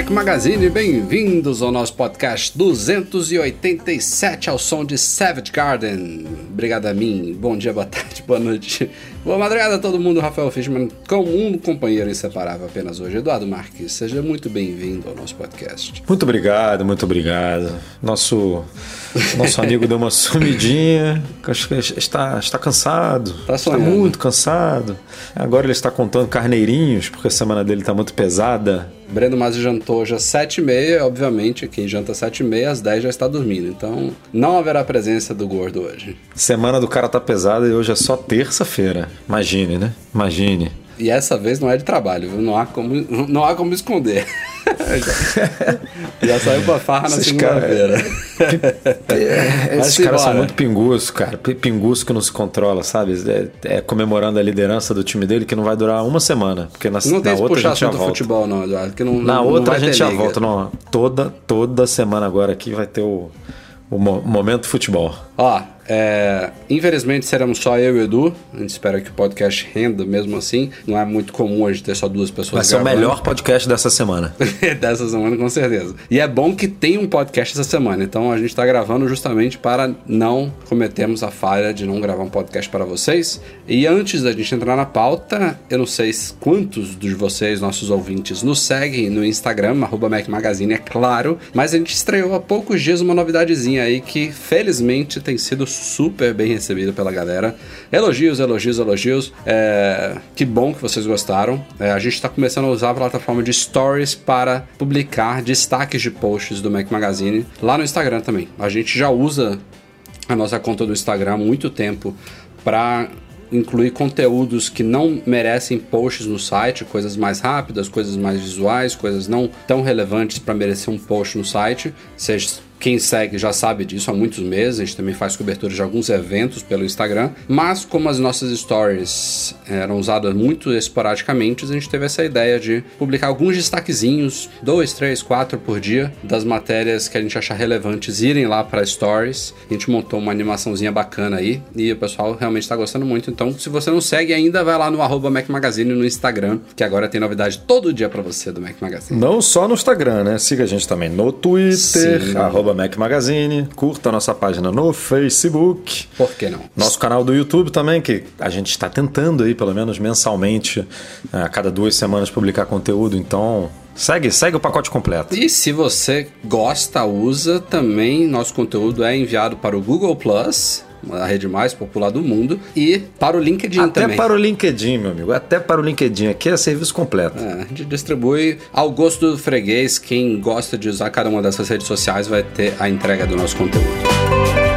Mac Magazine, bem-vindos ao nosso podcast 287 ao som de Savage Garden. Obrigado a mim, bom dia, boa tarde, boa noite, boa madrugada a todo mundo. Rafael Fishman, com um companheiro inseparável apenas hoje, Eduardo Marques. Seja muito bem-vindo ao nosso podcast. Muito obrigado, muito obrigado. Nosso, nosso amigo deu uma sumidinha, acho que está, está cansado, Tá está muito cansado. Agora ele está contando carneirinhos, porque a semana dele está muito pesada. Breno Masi jantou hoje às 7h30, obviamente, quem janta às 7h30, às 10 já está dormindo. Então, não haverá presença do gordo hoje. Semana do cara tá pesada e hoje é só terça-feira. Imagine, né? Imagine. E essa vez não é de trabalho, viu? Não há como, não há como esconder. já, já saiu pra farra na segunda-feira. É, esses caras são muito pinguços, cara. Pinguço que não se controla, sabe? É, é comemorando a liderança do time dele que não vai durar uma semana. Porque na, Não tem na outra a gente já volta. futebol, não, Eduardo. Não, Na não, outra não a gente já liga. volta. Não, toda, toda semana agora aqui vai ter o, o mo- momento futebol. Ó, é, infelizmente seremos só eu e o Edu. A gente espera que o podcast renda mesmo assim. Não é muito comum a gente ter só duas pessoas Vai ser o gravando. melhor podcast dessa semana. dessa semana, com certeza. E é bom que tem um podcast essa semana. Então a gente tá gravando justamente para não cometermos a falha de não gravar um podcast para vocês. E antes da gente entrar na pauta, eu não sei se- quantos de vocês, nossos ouvintes, nos seguem no Instagram, arroba Mac Magazine, é claro. Mas a gente estreou há poucos dias uma novidadezinha aí que felizmente tem sido super bem recebida pela galera. Elogios, elogios, elogios. É, que bom que vocês gostaram. É, a gente está começando a usar a plataforma de Stories para publicar destaques de posts do Mac Magazine lá no Instagram também. A gente já usa a nossa conta do Instagram há muito tempo para incluir conteúdos que não merecem posts no site, coisas mais rápidas, coisas mais visuais, coisas não tão relevantes para merecer um post no site. Seja quem segue já sabe disso há muitos meses, a gente também faz cobertura de alguns eventos pelo Instagram, mas como as nossas stories eram usadas muito esporadicamente, a gente teve essa ideia de publicar alguns destaquezinhos, dois, três, quatro por dia, das matérias que a gente achar relevantes irem lá para stories. A gente montou uma animaçãozinha bacana aí e o pessoal realmente está gostando muito. Então, se você não segue ainda, vai lá no arroba Mac Magazine no Instagram, que agora tem novidade todo dia para você do Mac Magazine. Não só no Instagram, né? Siga a gente também no Twitter, Sim. arroba Mac Magazine. Curta a nossa página no Facebook. Por que não? Nosso canal do YouTube também, que a gente está tentando aí, pelo menos mensalmente, a cada duas semanas, publicar conteúdo. Então, segue, segue o pacote completo. E se você gosta, usa, também nosso conteúdo é enviado para o Google Plus, a rede mais popular do mundo, e para o LinkedIn Até também. para o LinkedIn, meu amigo. Até para o LinkedIn. Aqui é serviço completo. É, a gente distribui ao gosto do freguês. Quem gosta de usar cada uma dessas redes sociais vai ter a entrega do nosso conteúdo.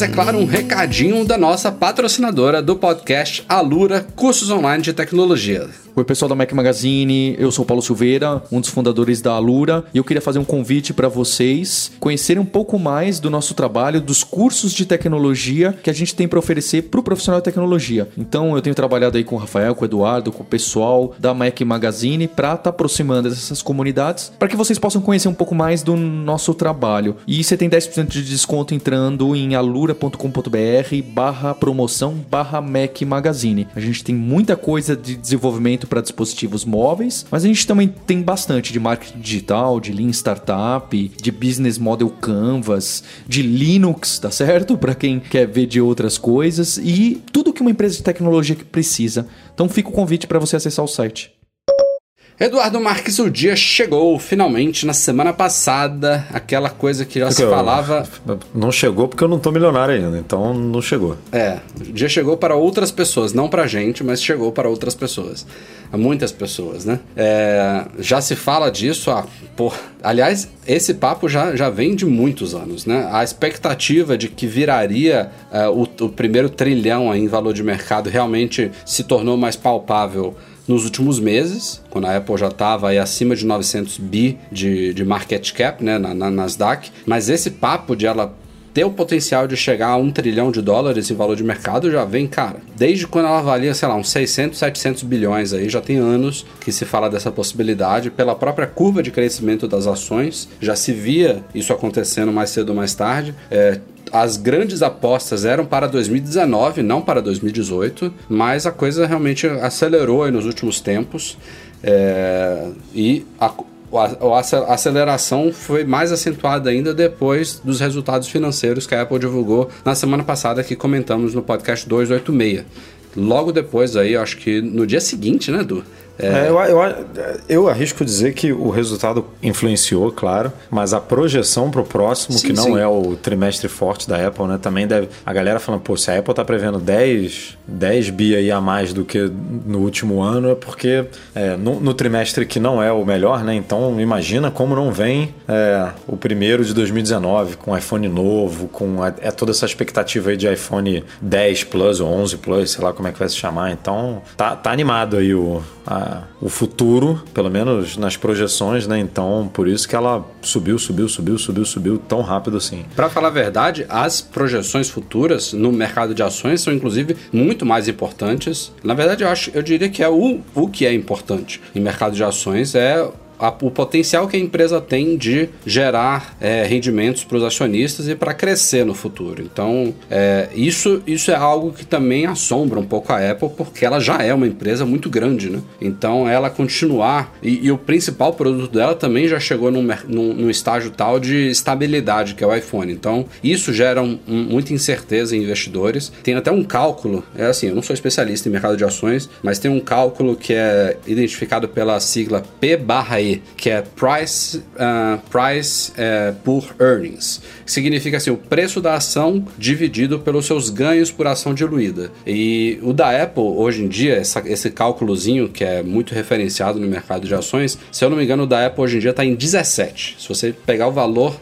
É claro, um recadinho da nossa patrocinadora do podcast Alura Cursos Online de Tecnologia. Oi, pessoal da Mac Magazine, eu sou Paulo Silveira, um dos fundadores da Alura, e eu queria fazer um convite para vocês conhecerem um pouco mais do nosso trabalho, dos cursos de tecnologia que a gente tem para oferecer para o profissional de tecnologia. Então, eu tenho trabalhado aí com o Rafael, com o Eduardo, com o pessoal da Mac Magazine para estar aproximando dessas comunidades, para que vocês possam conhecer um pouco mais do nosso trabalho. E você tem 10% de desconto entrando em alura.com.br barra promoção barra Mac Magazine. A gente tem muita coisa de desenvolvimento para dispositivos móveis, mas a gente também tem bastante de marketing digital, de Lean Startup, de Business Model Canvas, de Linux, tá certo? Para quem quer ver de outras coisas e tudo que uma empresa de tecnologia precisa. Então fica o convite para você acessar o site. Eduardo Marques, o dia chegou finalmente na semana passada, aquela coisa que já Porque se eu- falava. Não chegou porque eu não tô milionário ainda, então não chegou. É, o dia chegou para outras pessoas, não pra gente, mas chegou para outras pessoas. Muitas pessoas, né? É, já se fala disso há. Pô, aliás, esse papo já, já vem de muitos anos, né? A expectativa de que viraria é, o, o primeiro trilhão em valor de mercado realmente se tornou mais palpável nos últimos meses, quando a Apple já estava acima de 900 bi de, de market cap, né, na, na Nasdaq. Mas esse papo de ela ter o potencial de chegar a um trilhão de dólares em valor de mercado já vem, cara, desde quando ela valia, sei lá, uns 600, 700 bilhões aí, já tem anos que se fala dessa possibilidade. Pela própria curva de crescimento das ações, já se via isso acontecendo mais cedo ou mais tarde. É, as grandes apostas eram para 2019, não para 2018, mas a coisa realmente acelerou nos últimos tempos. É, e a, a, aceleração foi mais acentuada ainda depois dos resultados financeiros que a Apple divulgou na semana passada que comentamos no podcast 286. Logo depois aí, acho que no dia seguinte, né, Edu? É, eu, eu, eu arrisco dizer que o resultado influenciou, claro, mas a projeção para o próximo, Sim, que não sim. é o trimestre forte da Apple, né? Também deve. A galera falando, pô, se a Apple tá prevendo 10, 10 bi aí a mais do que no último ano, é porque é, no, no trimestre que não é o melhor, né? Então imagina como não vem é, o primeiro de 2019, com iPhone novo, com a- é toda essa expectativa aí de iPhone 10 Plus ou 11 Plus, sei lá como é que vai se chamar. Então tá, tá animado aí o, a- o futuro, pelo menos nas projeções, né? Então por isso que ela subiu, subiu, subiu, subiu, subiu tão rápido assim. Para falar a verdade, as projeções futuras no mercado de ações são inclusive muito mais importantes. Na verdade, eu acho, eu diria que é o, o que é importante em mercado de ações é a- o potencial que a empresa tem de gerar é, rendimentos para os acionistas e para crescer no futuro. Então, é, isso, isso é algo que também assombra um pouco a Apple, porque ela já é uma empresa muito grande, né? Então, ela continuar. E, e o principal produto dela também já chegou num, num, num estágio tal de estabilidade, que é o iPhone. Então, isso gera um- um- muita incerteza em investidores. Tem até um cálculo, é assim, eu não sou especialista em mercado de ações, mas tem um cálculo que é identificado pela sigla P barra E, que é Price, ah, price eh, por Earnings, significa assim, o preço da ação dividido pelos seus ganhos por ação diluída. E o da Apple, hoje em dia, essa- esse cálculozinho, que é muito referenciado no mercado de ações, se eu não me engano, o da Apple hoje em dia está em 17. Se você pegar o valor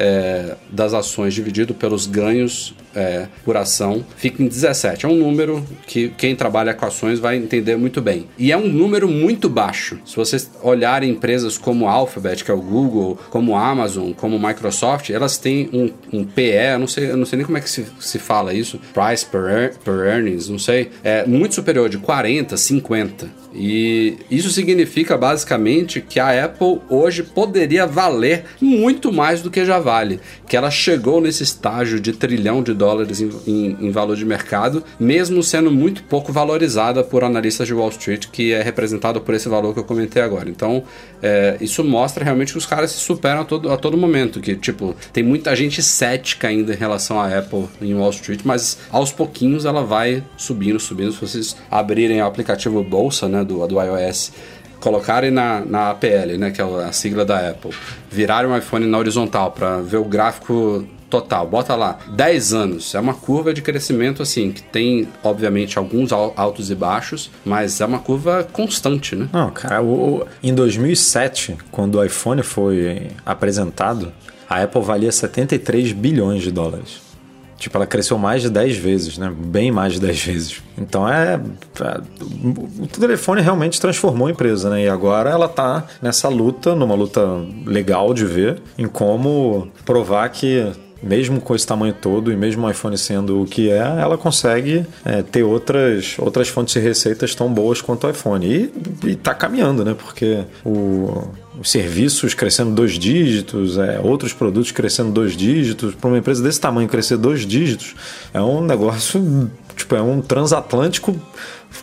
é, das ações dividido pelos ganhos é, por ação fica em 17. É um número que quem trabalha com ações vai entender muito bem. E é um número muito baixo. Se vocês olharem empresas como Alphabet, que é o Google, como Amazon, como Microsoft, elas têm um, um PE, eu não sei, eu não sei nem como é que se, se fala isso, Price per, per Earnings, não sei, é muito superior, de 40, 50. E isso significa basicamente que a Apple hoje poderia valer muito mais do que já vale. Que ela chegou nesse estágio de trilhão de dólares em, em- em valor de mercado, mesmo sendo muito pouco valorizada por analistas de Wall Street, que é representado por esse valor que eu comentei agora. Então, é, isso mostra realmente que os caras se superam a todo, a todo momento. Que, tipo, tem muita gente cética ainda em relação à Apple em Wall Street, mas aos pouquinhos ela vai subindo, subindo. Se vocês abrirem o aplicativo Bolsa, né, do, do iOS, colocarem na, na APL, né, que é a sigla da Apple, virarem o iPhone na horizontal para ver o gráfico total, bota lá 10 anos, é uma curva de crescimento assim, que tem obviamente alguns al- altos e baixos, mas é uma curva constante, né? Não, cara, o- o- em 2007, quando o iPhone foi apresentado, a Apple valia 73 bilhões de dólares. Tipo, ela cresceu mais de 10 vezes, né? Bem mais de 10 vezes. Então é. é, O telefone realmente transformou a empresa, né? E agora ela tá nessa luta, numa luta legal de ver, em como provar que mesmo com esse tamanho todo e mesmo o iPhone sendo o que é, ela consegue é, ter outras, outras fontes de receitas tão boas quanto o iPhone. E, e tá caminhando, né? Porque o, os serviços crescendo dois dígitos, é, outros produtos crescendo dois dígitos, para uma empresa desse tamanho crescer dois dígitos, é um negócio, tipo, é um transatlântico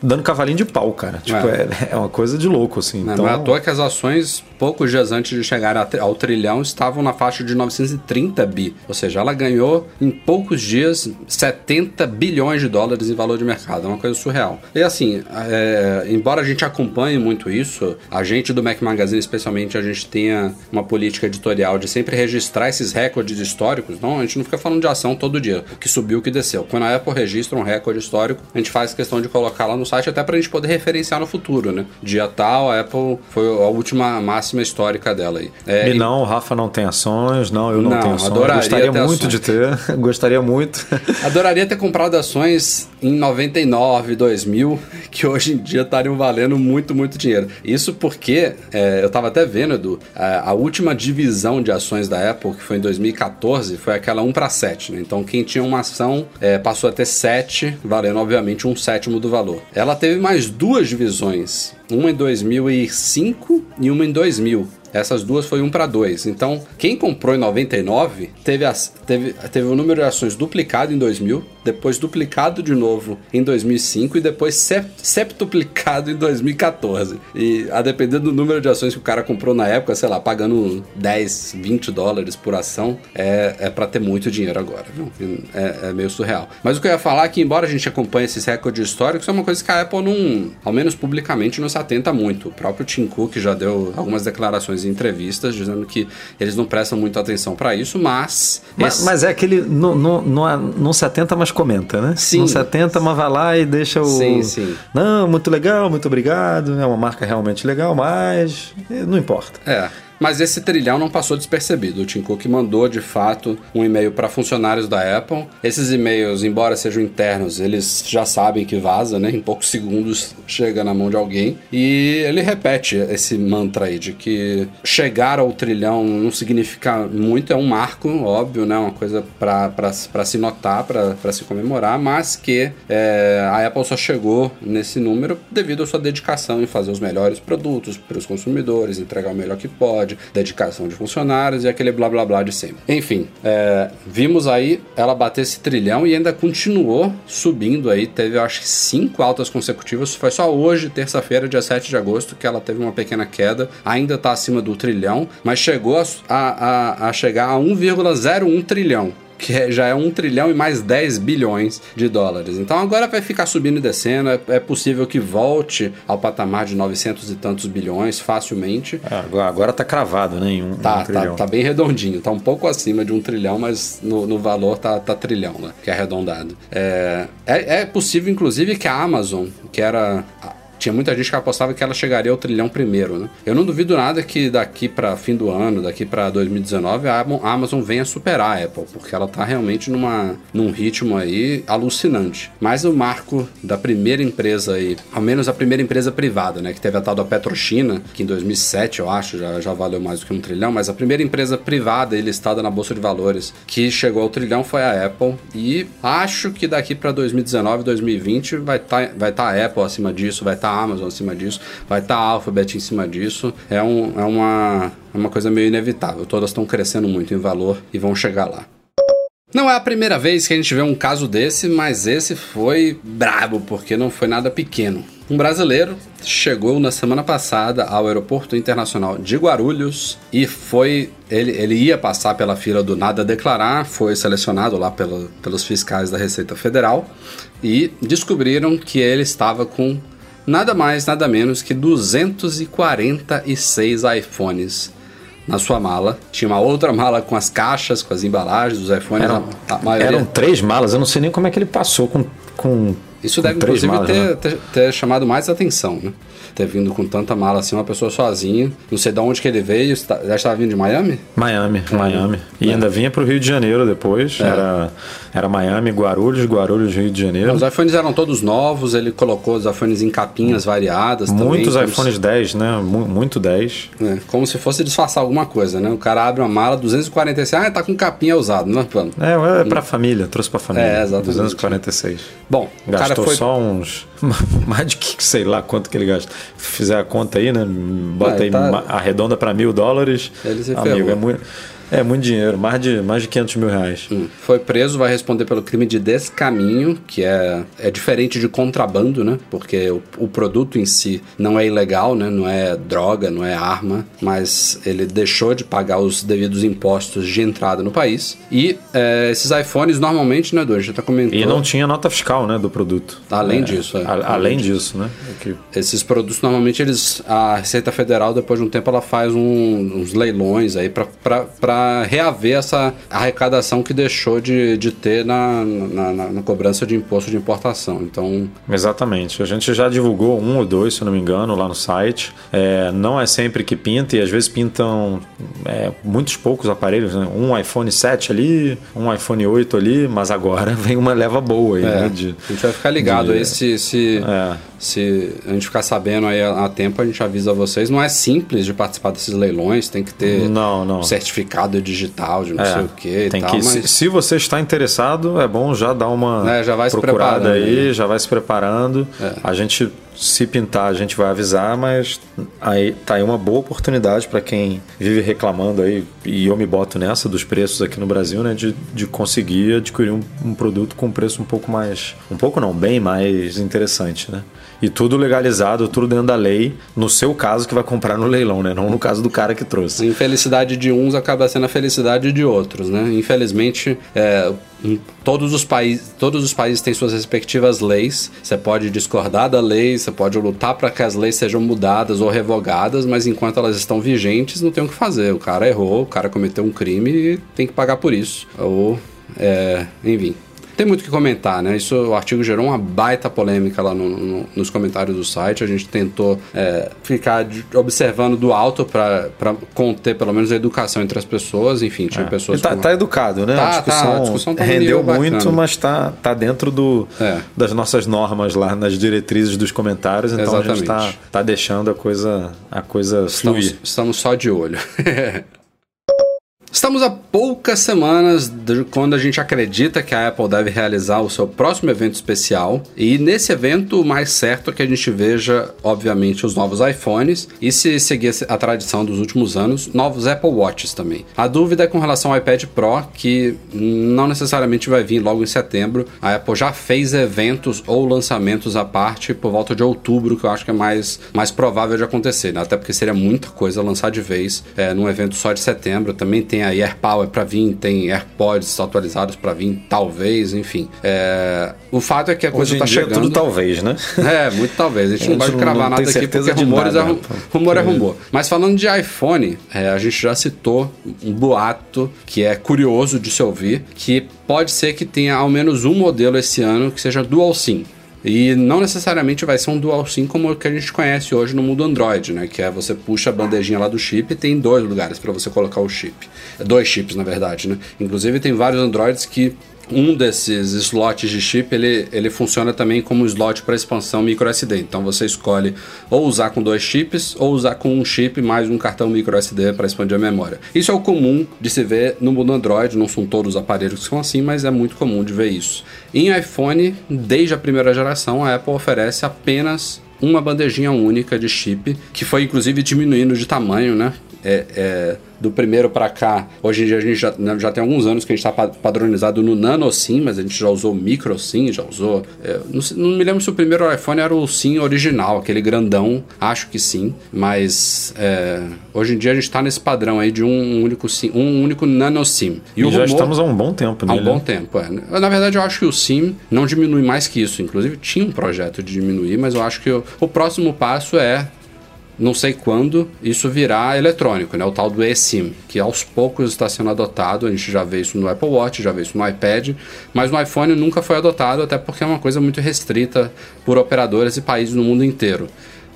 dando cavalinho de pau, cara. Tipo, é, é uma coisa de louco, assim. Não, então, não é à toa que as ações, poucos dias antes de chegar ao trilhão, estavam na faixa de 930 bi. Ou seja, ela ganhou em poucos dias 70 bilhões de dólares em valor de mercado. É uma coisa surreal. E assim, é, embora a gente acompanhe muito isso, a gente do Mac Magazine, especialmente, a gente tenha uma política editorial de sempre registrar esses recordes históricos. Não, a gente não fica falando de ação todo dia, o que subiu, o que desceu. Quando a Apple registra um recorde histórico, a gente faz questão de colocar lá no site até pra gente poder referenciar no futuro, né? Dia tal, a Apple foi a última máxima histórica dela aí. É, E não, o Rafa não tem ações, não, eu não, Não, tenho ações. adoraria Gostaria muito ações. de ter, gostaria muito. Adoraria ter comprado ações em 99, 2000, que hoje em dia estariam valendo muito, muito dinheiro. Isso porque, é, eu tava até vendo, Edu, a, a última divisão de ações da Apple, que foi em 2014, foi aquela 1 para 7. Né? Então, quem tinha uma ação é, passou a ter 7, valendo, obviamente, um sétimo do valor. Ela teve mais duas divisões, uma em 2005 e uma em 2000. Essas duas foi 1 para 2. Então, quem comprou em 99 teve, as, teve, teve o número de ações duplicado em 2000, depois duplicado de novo em 2005 e depois sep- septuplicado em 2014. E a depender do número de ações que o cara comprou na época, sei lá, pagando 10, 20 dólares por ação, é, é para ter muito dinheiro agora, viu? É, é meio surreal. Mas o que eu ia falar é que, embora a gente acompanhe esses recordes históricos, é uma coisa que a Apple não, ao menos publicamente, não se atenta muito. O próprio Tim Cook já deu algumas declarações em entrevistas dizendo que eles não prestam muita atenção para isso, mas. Mas, esse- mas é aquele. Não, não, não, não se atenta, mas comenta, né? Sim. Não se atenta, mas vai lá e deixa o. Sim, sim. Não, muito legal, muito obrigado. É uma marca realmente legal, mas. eh, Não importa. É. Mas esse trilhão não passou despercebido. O Tim Cook mandou, de fato, um e-mail para funcionários da Apple. Esses e-mails, embora sejam internos, eles já sabem que vaza, né? Em poucos segundos chega na mão de alguém. E ele repete esse mantra aí de que chegar ao trilhão não significa muito, é um marco, óbvio, né? Uma coisa para se notar, para se comemorar, mas que é, a Apple só chegou nesse número devido à sua dedicação em fazer os melhores produtos para os consumidores, entregar o melhor que pode, dedicação de funcionários e aquele blá blá blá de sempre. Enfim, é, vimos aí ela bater esse trilhão e ainda continuou subindo aí, teve acho que cinco altas consecutivas, foi só hoje, terça-feira, dia 7 de agosto, que ela teve uma pequena queda, ainda está acima do trilhão, mas chegou a, a, a chegar a 1,01 trilhão que é- já é 1 trilhão e mais 10 bilhões de dólares. Então agora vai ficar subindo e descendo, é, é possível que volte ao patamar de 900 e tantos bilhões facilmente. Ah, Agora, agora tá cravado, né? Em um, um Tá, tá, tá bem redondinho, tá um pouco acima de um trilhão, mas no, no valor tá, tá trilhão, né? Que é arredondado. É, é, é possível, inclusive, que a Amazon, que era. Tinha muita gente que apostava que ela chegaria ao trilhão primeiro, né? Eu não duvido nada que daqui para fim do ano, daqui para 2019, a Amazon- venha superar a Apple, porque ela tá realmente numa, num ritmo aí alucinante. Mas o marco da primeira empresa aí, ao menos a primeira empresa privada, né? Que teve a tal da Petrochina, que em 2007, eu acho, já, já valeu mais do que um trilhão, mas a primeira empresa privada e listada na Bolsa de Valores que chegou ao trilhão foi a Apple. E acho que daqui para 2019, 2020 vai estar vai tá a Apple acima disso, vai estar a Amazon acima disso, vai estar a Alphabet em cima disso. É, um, é, uma, é uma coisa meio inevitável. Todas estão crescendo muito em valor e vão chegar lá. Não é a primeira vez que a gente vê um caso desse, mas esse foi brabo, porque não foi nada pequeno. Um brasileiro chegou na semana passada ao Aeroporto Internacional de Guarulhos e foi. Ele, ele ia passar pela fila do Nada Declarar, foi selecionado lá pelo, pelos fiscais da Receita Federal e descobriram que ele estava com nada mais, nada menos que 246 iPhones na sua mala. Tinha uma outra mala com as caixas, com as embalagens dos iPhones. Eram, a, a maioria... eram três malas, eu não sei nem como é que ele passou com. com Isso deve, inclusive, malas, ter, né? ter, ter chamado mais atenção, né? Ter vindo com tanta mala assim, uma pessoa sozinha. Não sei de onde que ele veio. Já estava vindo de Miami? Miami, Miami. E É. ainda vinha pro Rio de Janeiro depois. Era, era Miami, Guarulhos, Guarulhos, Rio de Janeiro. Os iPhones eram todos novos, ele colocou os iPhones em capinhas variadas também. Muitos como iPhones 10, né? Mu- Muito 10. se- é, como se fosse disfarçar alguma coisa, né? O cara abre uma mala, 246, ah, tá com capinha usado, né? É, é pra família, trouxe pra família. É, exatamente. 246. Bom, o cara Gastou foi só uns. Mais de que sei lá quanto que ele gasta. Fizer a conta aí, né? Bota Ah, aí, tá- arredonda pra mil dólares. Ele se Amigo, ferrou. é muito. É muito dinheiro, mais de, mais de 500 mil reais. Hum. Foi preso, vai responder pelo crime de descaminho, que é, é diferente de contrabando, né? Porque o, o produto em si não é ilegal, né? Não é droga, não é arma, mas ele deixou de pagar os devidos impostos de entrada no país. E é, esses iPhones normalmente, né, Edu? Já tá comentando. E não tinha nota fiscal, né, do produto. Além disso, é. A, além disso, né? Que... Esses produtos normalmente eles a Receita Federal depois de um tempo ela faz um, uns leilões aí para reaver essa arrecadação que deixou de, de ter na, na, na, na, cobrança de imposto de importação. Então exatamente. A gente já divulgou um ou dois, se não me engano, lá no site. É, não é sempre que pinta e às vezes pintam é, muitos poucos aparelhos, né? um iPhone 7 ali, um iPhone 8 ali, mas agora vem uma leva boa aí, é, né? De, a gente vai ficar ligado de, aí se, se, é. se a gente ficar sabendo aí a, a tempo, a gente avisa vocês. Não é simples de participar desses leilões, tem que ter não, não. certificado digital de não é, sei o que tem tal, que, mas... se, se, você está interessado, é bom já dar uma é, já vai procurada aí, né? já vai se preparando. É. A gente se pintar, a gente vai avisar, mas aí tá aí uma boa oportunidade para quem vive reclamando aí, e eu me boto nessa dos preços aqui no Brasil, né, de, de conseguir adquirir um, um produto com preço um pouco mais, um pouco não, bem mais interessante, né? E tudo legalizado, tudo dentro da lei, no seu caso que vai comprar no leilão, né? Não no caso do cara que trouxe. A infelicidade de uns acaba sendo a felicidade de outros, né? Infelizmente, é, todos os países todos os países têm suas respectivas leis. Você pode discordar da lei você pode lutar para que as leis sejam mudadas ou revogadas mas enquanto elas estão vigentes não tem o que fazer. O cara errou o cara cometeu um crime e tem que pagar por isso. Ou é, enfim tem muito o que comentar, né? Isso, o artigo gerou uma baita polêmica lá no, no, nos comentários do site. A gente tentou é, ficar de, observando do alto para conter pelo menos a educação entre as pessoas. Enfim, tinha é. pessoas. Tá, com... tá, educado, né? Tá, a discussão, tá, a discussão tá rendeu muito, bacana. mas tá, tá dentro do, É. das nossas normas lá, nas diretrizes dos comentários. Então a gente tá, Exatamente. tá deixando a coisa, a coisa Estamos, fluir. estamos só de olho. Estamos a poucas semanas de quando a gente acredita que a Apple deve realizar o seu próximo evento especial. E nesse evento, o mais certo é que a gente veja, obviamente, os novos iPhones e, se seguir a tradição dos últimos anos, novos Apple Watches também. A dúvida é com relação ao iPad Pro, que não necessariamente vai vir logo em setembro. A Apple já fez eventos ou lançamentos à parte por volta de outubro, que eu acho que é mais, mais provável de acontecer, né? até porque seria muita coisa lançar de vez é, num evento só de setembro. Também tem aí AirPower para vir, tem AirPods atualizados para vir, talvez, enfim. É, o fato é que a coisa tá dia é chegando. tudo talvez, né? É, muito talvez. A gente A não gente pode não- cravar não nada aqui porque rumores nada, é, rum- rumor é rumor. Mas falando de iPhone, é, a gente já citou um boato que é curioso de se ouvir, que pode ser que tenha ao menos um modelo esse ano que seja dual SIM. E não necessariamente vai ser um dual SIM como o que a gente conhece hoje no mundo Android, né? Que é você puxa a bandejinha lá do chip e tem dois lugares para você colocar o chip. Dois chips, na verdade, né? Inclusive tem vários Androids que um desses slots de chip ele, ele funciona também como slot para expansão micro SD. Então você escolhe ou usar com dois chips ou usar com um chip mais um cartão micro SD para expandir a memória. Isso é o comum de se ver no mundo Android. Não são todos os aparelhos que são assim, mas é muito comum de ver isso. Em iPhone, desde a primeira geração, a Apple oferece apenas uma bandejinha única de chip, que foi inclusive diminuindo de tamanho, né? É, é, do primeiro para cá, hoje em dia a gente já, né, já tem alguns anos que a gente está padronizado no Nano SIM, mas a gente já usou Micro SIM, já usou. é, não, não me lembro se o primeiro iPhone era o SIM original, aquele grandão, acho que sim, mas é, hoje em dia a gente está nesse padrão aí de um único SIM, um único Nano SIM. E, o já rumor- estamos há um bom tempo Há um bom né? tempo, é. Na verdade, eu acho que o SIM não diminui mais que isso. Inclusive, tinha um projeto de diminuir, mas eu acho que o, o próximo passo é, não sei quando, isso virar eletrônico, né? O tal do eSIM, que aos poucos está sendo adotado. A gente já vê isso no Apple Watch, já vê isso no iPad, mas no iPhone nunca foi adotado, até porque é uma coisa muito restrita por operadoras e países no mundo inteiro.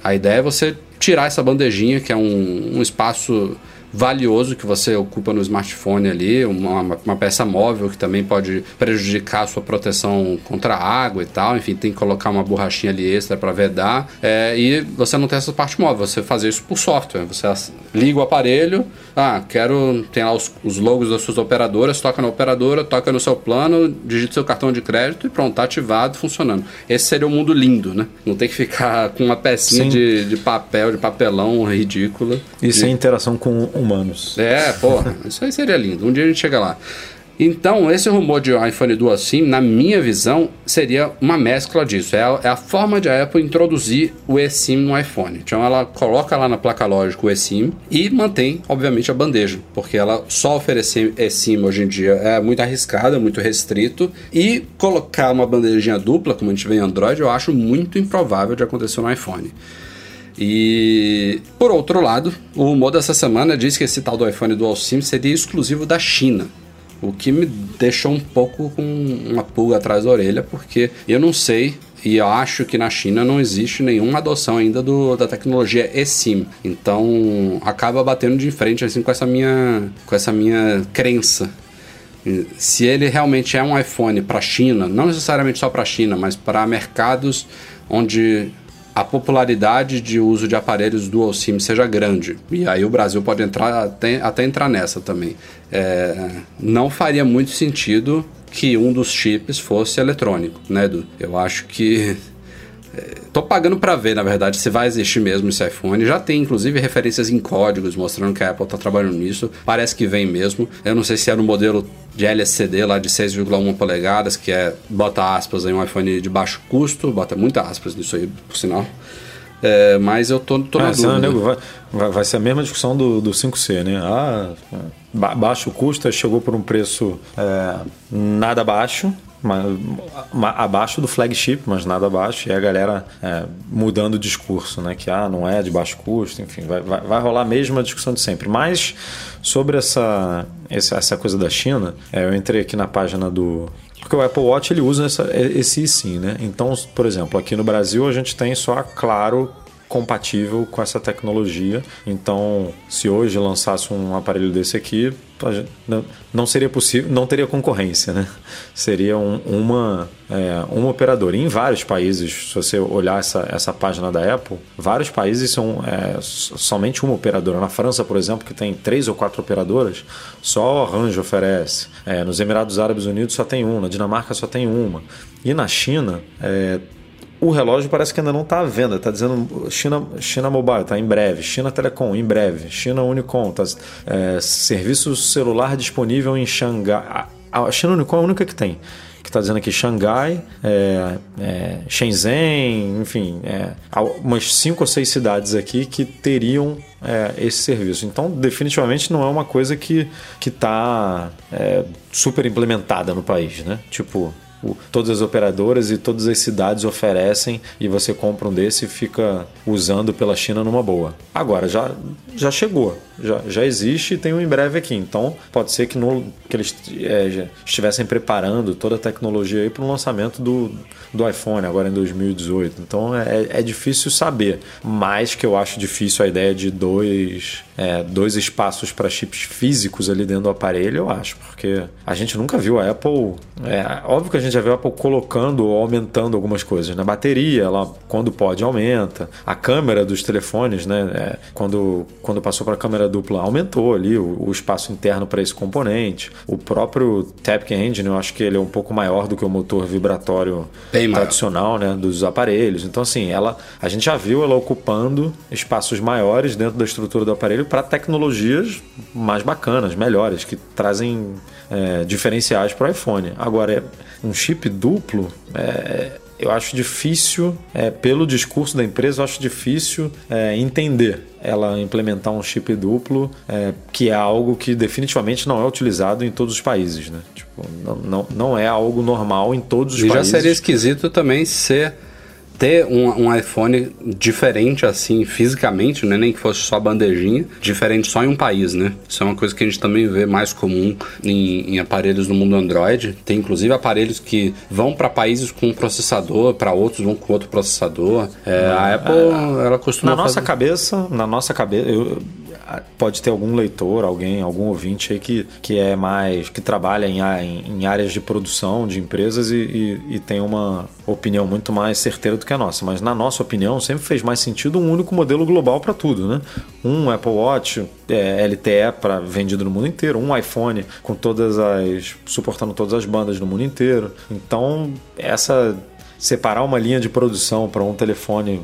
A ideia é você tirar essa bandejinha, que é um, um espaço valioso que você ocupa no smartphone ali, uma, uma peça móvel que também pode prejudicar a sua proteção contra a água e tal. Enfim, tem que colocar uma borrachinha ali extra para vedar. É, e você não tem essa parte móvel, você fazer isso por software. Você liga o aparelho, ah, quero. Tem lá os, os logos das suas operadoras, toca na operadora, toca no seu plano, digita seu cartão de crédito e pronto, tá ativado, funcionando. Esse seria o mundo lindo, né? Não tem que ficar com uma pecinha de, de papel, de papelão ridícula. E de- sem interação com humanos. É, porra, isso aí seria lindo. Um dia a gente chega lá. Então, esse rumor de iPhone Dual SIM, na minha visão, seria uma mescla disso. É a, é a, forma de a Apple introduzir o eSIM no iPhone. Então, ela coloca lá na placa lógica o eSIM e mantém, obviamente, a bandeja, porque ela só oferecer eSIM hoje em dia é muito arriscado, é muito restrito. E colocar uma bandejinha dupla, como a gente vê em Android, eu acho muito improvável de acontecer no iPhone. E por outro lado, o rumor dessa semana diz que esse tal do iPhone Dual SIM seria exclusivo da China. O que me deixou um pouco com uma pulga atrás da orelha, porque eu não sei e eu acho que na China não existe nenhuma adoção ainda do, da tecnologia eSIM. Então acaba batendo de frente assim com essa minha, com essa minha crença. Se ele realmente é um iPhone para China, não necessariamente só para China, mas para mercados onde a popularidade de uso de aparelhos dual SIM seja grande. E aí o Brasil pode entrar até, até entrar nessa também. É, não faria muito sentido que um dos chips fosse eletrônico, né, Edu? Eu acho que Tô pagando para ver, na verdade, se vai existir mesmo esse iPhone. Já tem, inclusive, referências em códigos mostrando que a Apple tá trabalhando nisso. Parece que vem mesmo. Eu não sei se é no modelo de LCD lá de 6,1 polegadas, que é, bota aspas aí, um iPhone de baixo custo, bota muita aspas nisso aí, por sinal. É, mas eu tô, tô ah, na dúvida. Nego, vai, vai, ser a mesma discussão do, do 5C, né? Ah, baixo custo chegou por um preço é, nada baixo, abaixo do flagship, mas nada abaixo, e a galera é, mudando o discurso, né? Que ah, não é de baixo custo, enfim, vai, vai, vai rolar a mesma discussão de sempre. Mas sobre essa, essa coisa da China, é, eu entrei aqui na página do. Porque o Apple Watch ele usa essa, esse sim, né? Então, por exemplo, aqui no Brasil a gente tem só a Claro compatível com essa tecnologia. Então, se hoje lançasse um aparelho desse aqui, não seria possível, não teria concorrência, né? Seria um, uma, é, uma operadora. em vários países, se você olhar essa, essa página da Apple, vários países são é, somente uma operadora. Na França, por exemplo, que tem três ou quatro operadoras, só Orange oferece. É, nos Emirados Árabes Unidos só tem uma, na Dinamarca só tem uma. E na China, é, o relógio parece que ainda não está à venda. Está dizendo China, China Mobile, está em breve. China Telecom, em breve. China Unicom, tá, é, serviço celular disponível em Xangai. A China Unicom é a única que tem. Que está dizendo aqui Xangai, é, é, Shenzhen, enfim, é, umas cinco ou seis cidades aqui que teriam é, esse serviço. Então, definitivamente não é uma coisa que está é, super implementada no país, né? Tipo, todas as operadoras e todas as cidades oferecem e você compra um desse e fica usando pela China numa boa. Agora, já, já chegou, já, já existe e tem um em breve aqui. Então, pode ser que, no, que eles é, estivessem preparando toda a tecnologia para o lançamento do, do iPhone agora em 2018. Então, é, é difícil saber, mas que eu acho difícil a ideia de dois, é, dois espaços para chips físicos ali dentro do aparelho, eu acho, porque a gente nunca viu a Apple. É, óbvio que a gente já viu a Apple colocando ou aumentando algumas coisas. Na né? bateria, ela quando pode aumenta. A câmera dos telefones, né? É, quando, quando passou para a câmera dupla, aumentou ali o, o espaço interno para esse componente. O próprio Taptic Engine, eu acho que ele é um pouco maior do que o motor vibratório Bem tradicional, né? Dos aparelhos. Então, assim, ela, a gente já viu ela ocupando espaços maiores dentro da estrutura do aparelho para tecnologias mais bacanas, melhores, que trazem é, diferenciais para o iPhone. Agora, um chip duplo, é, eu acho difícil, é, pelo discurso da empresa, eu acho difícil é, entender ela implementar um chip duplo, é, que é algo que definitivamente não é utilizado em todos os países. Né? Tipo, não, não, não é algo normal em todos os e países. E já seria esquisito também ser ter um, um, iPhone diferente assim, fisicamente, né? nem que fosse só bandejinha, diferente só em um país, né? Isso é uma coisa que a gente também vê mais comum em, em aparelhos no mundo Android. Tem inclusive aparelhos que vão para países com processador, para outros vão com outro processador. É, a Apple, é, ela costuma. Na nossa fazer... cabeça, na nossa cabeça, eu, pode ter algum leitor, alguém, algum ouvinte aí que, que é mais. que trabalha em, em, em áreas de produção de empresas e, e, e, tem uma opinião muito mais certeira do que a nossa. Mas na nossa opinião, sempre fez mais sentido um único modelo global para tudo, né? Um Apple Watch é, LTE para vendido no mundo inteiro, um iPhone com todas as. suportando todas as bandas no mundo inteiro. Então, essa separar uma linha de produção para um telefone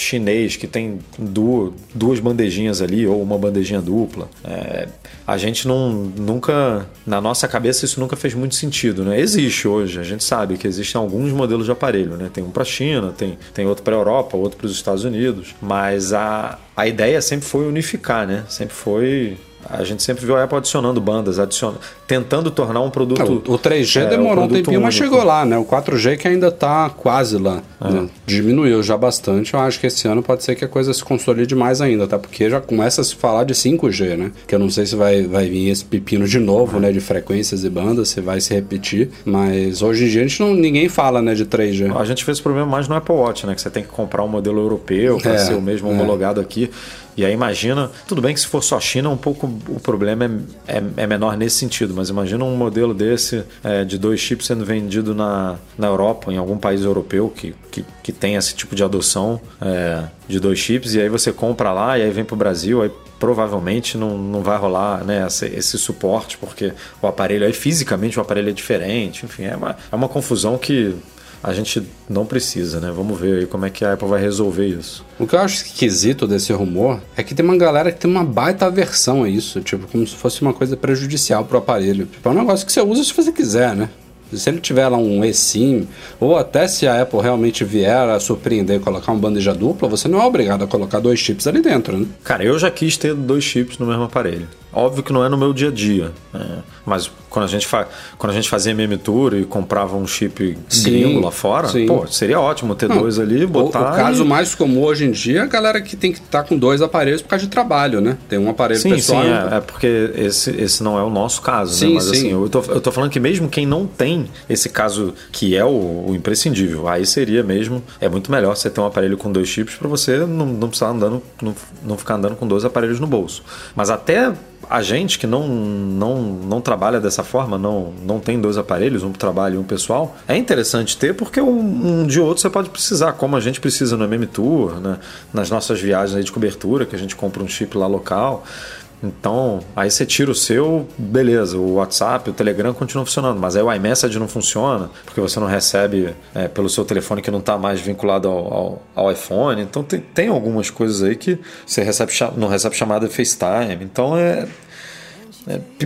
chinês que tem duas, bandejinhas ali ou uma bandejinha dupla. É, a gente não nunca na nossa cabeça isso nunca fez muito sentido, né? Existe hoje, a gente sabe que existem alguns modelos de aparelho, né? Tem um para a China, tem, tem outro para a Europa, outro para os Estados Unidos, mas a, a ideia sempre foi unificar, né? Sempre foi a gente sempre viu a Apple adicionando bandas, adicionando, tentando tornar um produto. É, o 3G é, demorou um, tempinho, único. mas chegou lá, né? O 4G que ainda está quase lá. É. Né? Diminuiu já bastante. Eu acho que esse ano pode ser que a coisa se consolide mais ainda, até porque já começa a se falar de 5G, né? Que eu não sei se vai, vai vir esse pepino de novo, né? De frequências e bandas, se vai se repetir. Mas hoje em dia a gente não, ninguém fala, né? De 3G. A gente fez esse problema mais no Apple Watch, né? Que você tem que comprar um modelo europeu para é, ser o mesmo homologado aqui. E aí imagina, tudo bem que se for só China, um pouco o problema é, é, é menor nesse sentido, mas imagina um modelo desse é, de dois chips sendo vendido na, na Europa, em algum país europeu que, que, que tem esse tipo de adoção é, de dois chips, e aí você compra lá e aí vem para o Brasil, aí provavelmente não, não vai rolar né, esse, esse, suporte, porque o aparelho aí fisicamente o aparelho é diferente, enfim, é uma, é uma confusão que a gente não precisa, né? Vamos ver aí como é que a Apple vai resolver isso. O que eu acho esquisito desse rumor é que tem uma galera que tem uma baita aversão a isso, tipo, como se fosse uma coisa prejudicial pro aparelho. Tipo, é um negócio que você usa se você quiser, né? Se ele tiver lá um eSIM, ou até se a Apple realmente vier a surpreender e colocar uma bandeja dupla, você não é obrigado a colocar dois chips ali dentro, né? Cara, eu já quis ter dois chips no mesmo aparelho. Óbvio que não é no meu dia a dia, né? mas quando a, gente fa... quando a gente fazia meme tour e comprava um chip sim, gringo lá fora, sim. pô, seria ótimo ter não, dois ali, botar. O, o caso e... mais comum hoje em dia é a galera que tem que estar tá com dois aparelhos por causa de trabalho, né? Tem um aparelho sim, pessoal. Sim, é, é, porque esse, esse não é o nosso caso, né? sim, né? Mas assim, eu tô, eu tô falando que mesmo quem não tem esse caso que é o, o imprescindível, aí seria mesmo, é muito melhor você ter um aparelho com dois chips para você não, não precisar andando, não, não ficar andando com dois aparelhos no bolso. Mas até a gente que não, não, não trabalha dessa forma, não, não tem dois aparelhos, um trabalho e um pessoal, é interessante ter porque um, um de outro você pode precisar, como a gente precisa no MM Tour, né? nas nossas viagens de cobertura, que a gente compra um chip lá local. Então, aí você tira o seu, beleza, o WhatsApp, o Telegram continuam funcionando, mas aí o iMessage não funciona, porque você não recebe é, pelo seu telefone que não está mais vinculado ao, ao, ao, iPhone. Então tem, tem algumas coisas aí que você recebe, não recebe chamada FaceTime. Então é,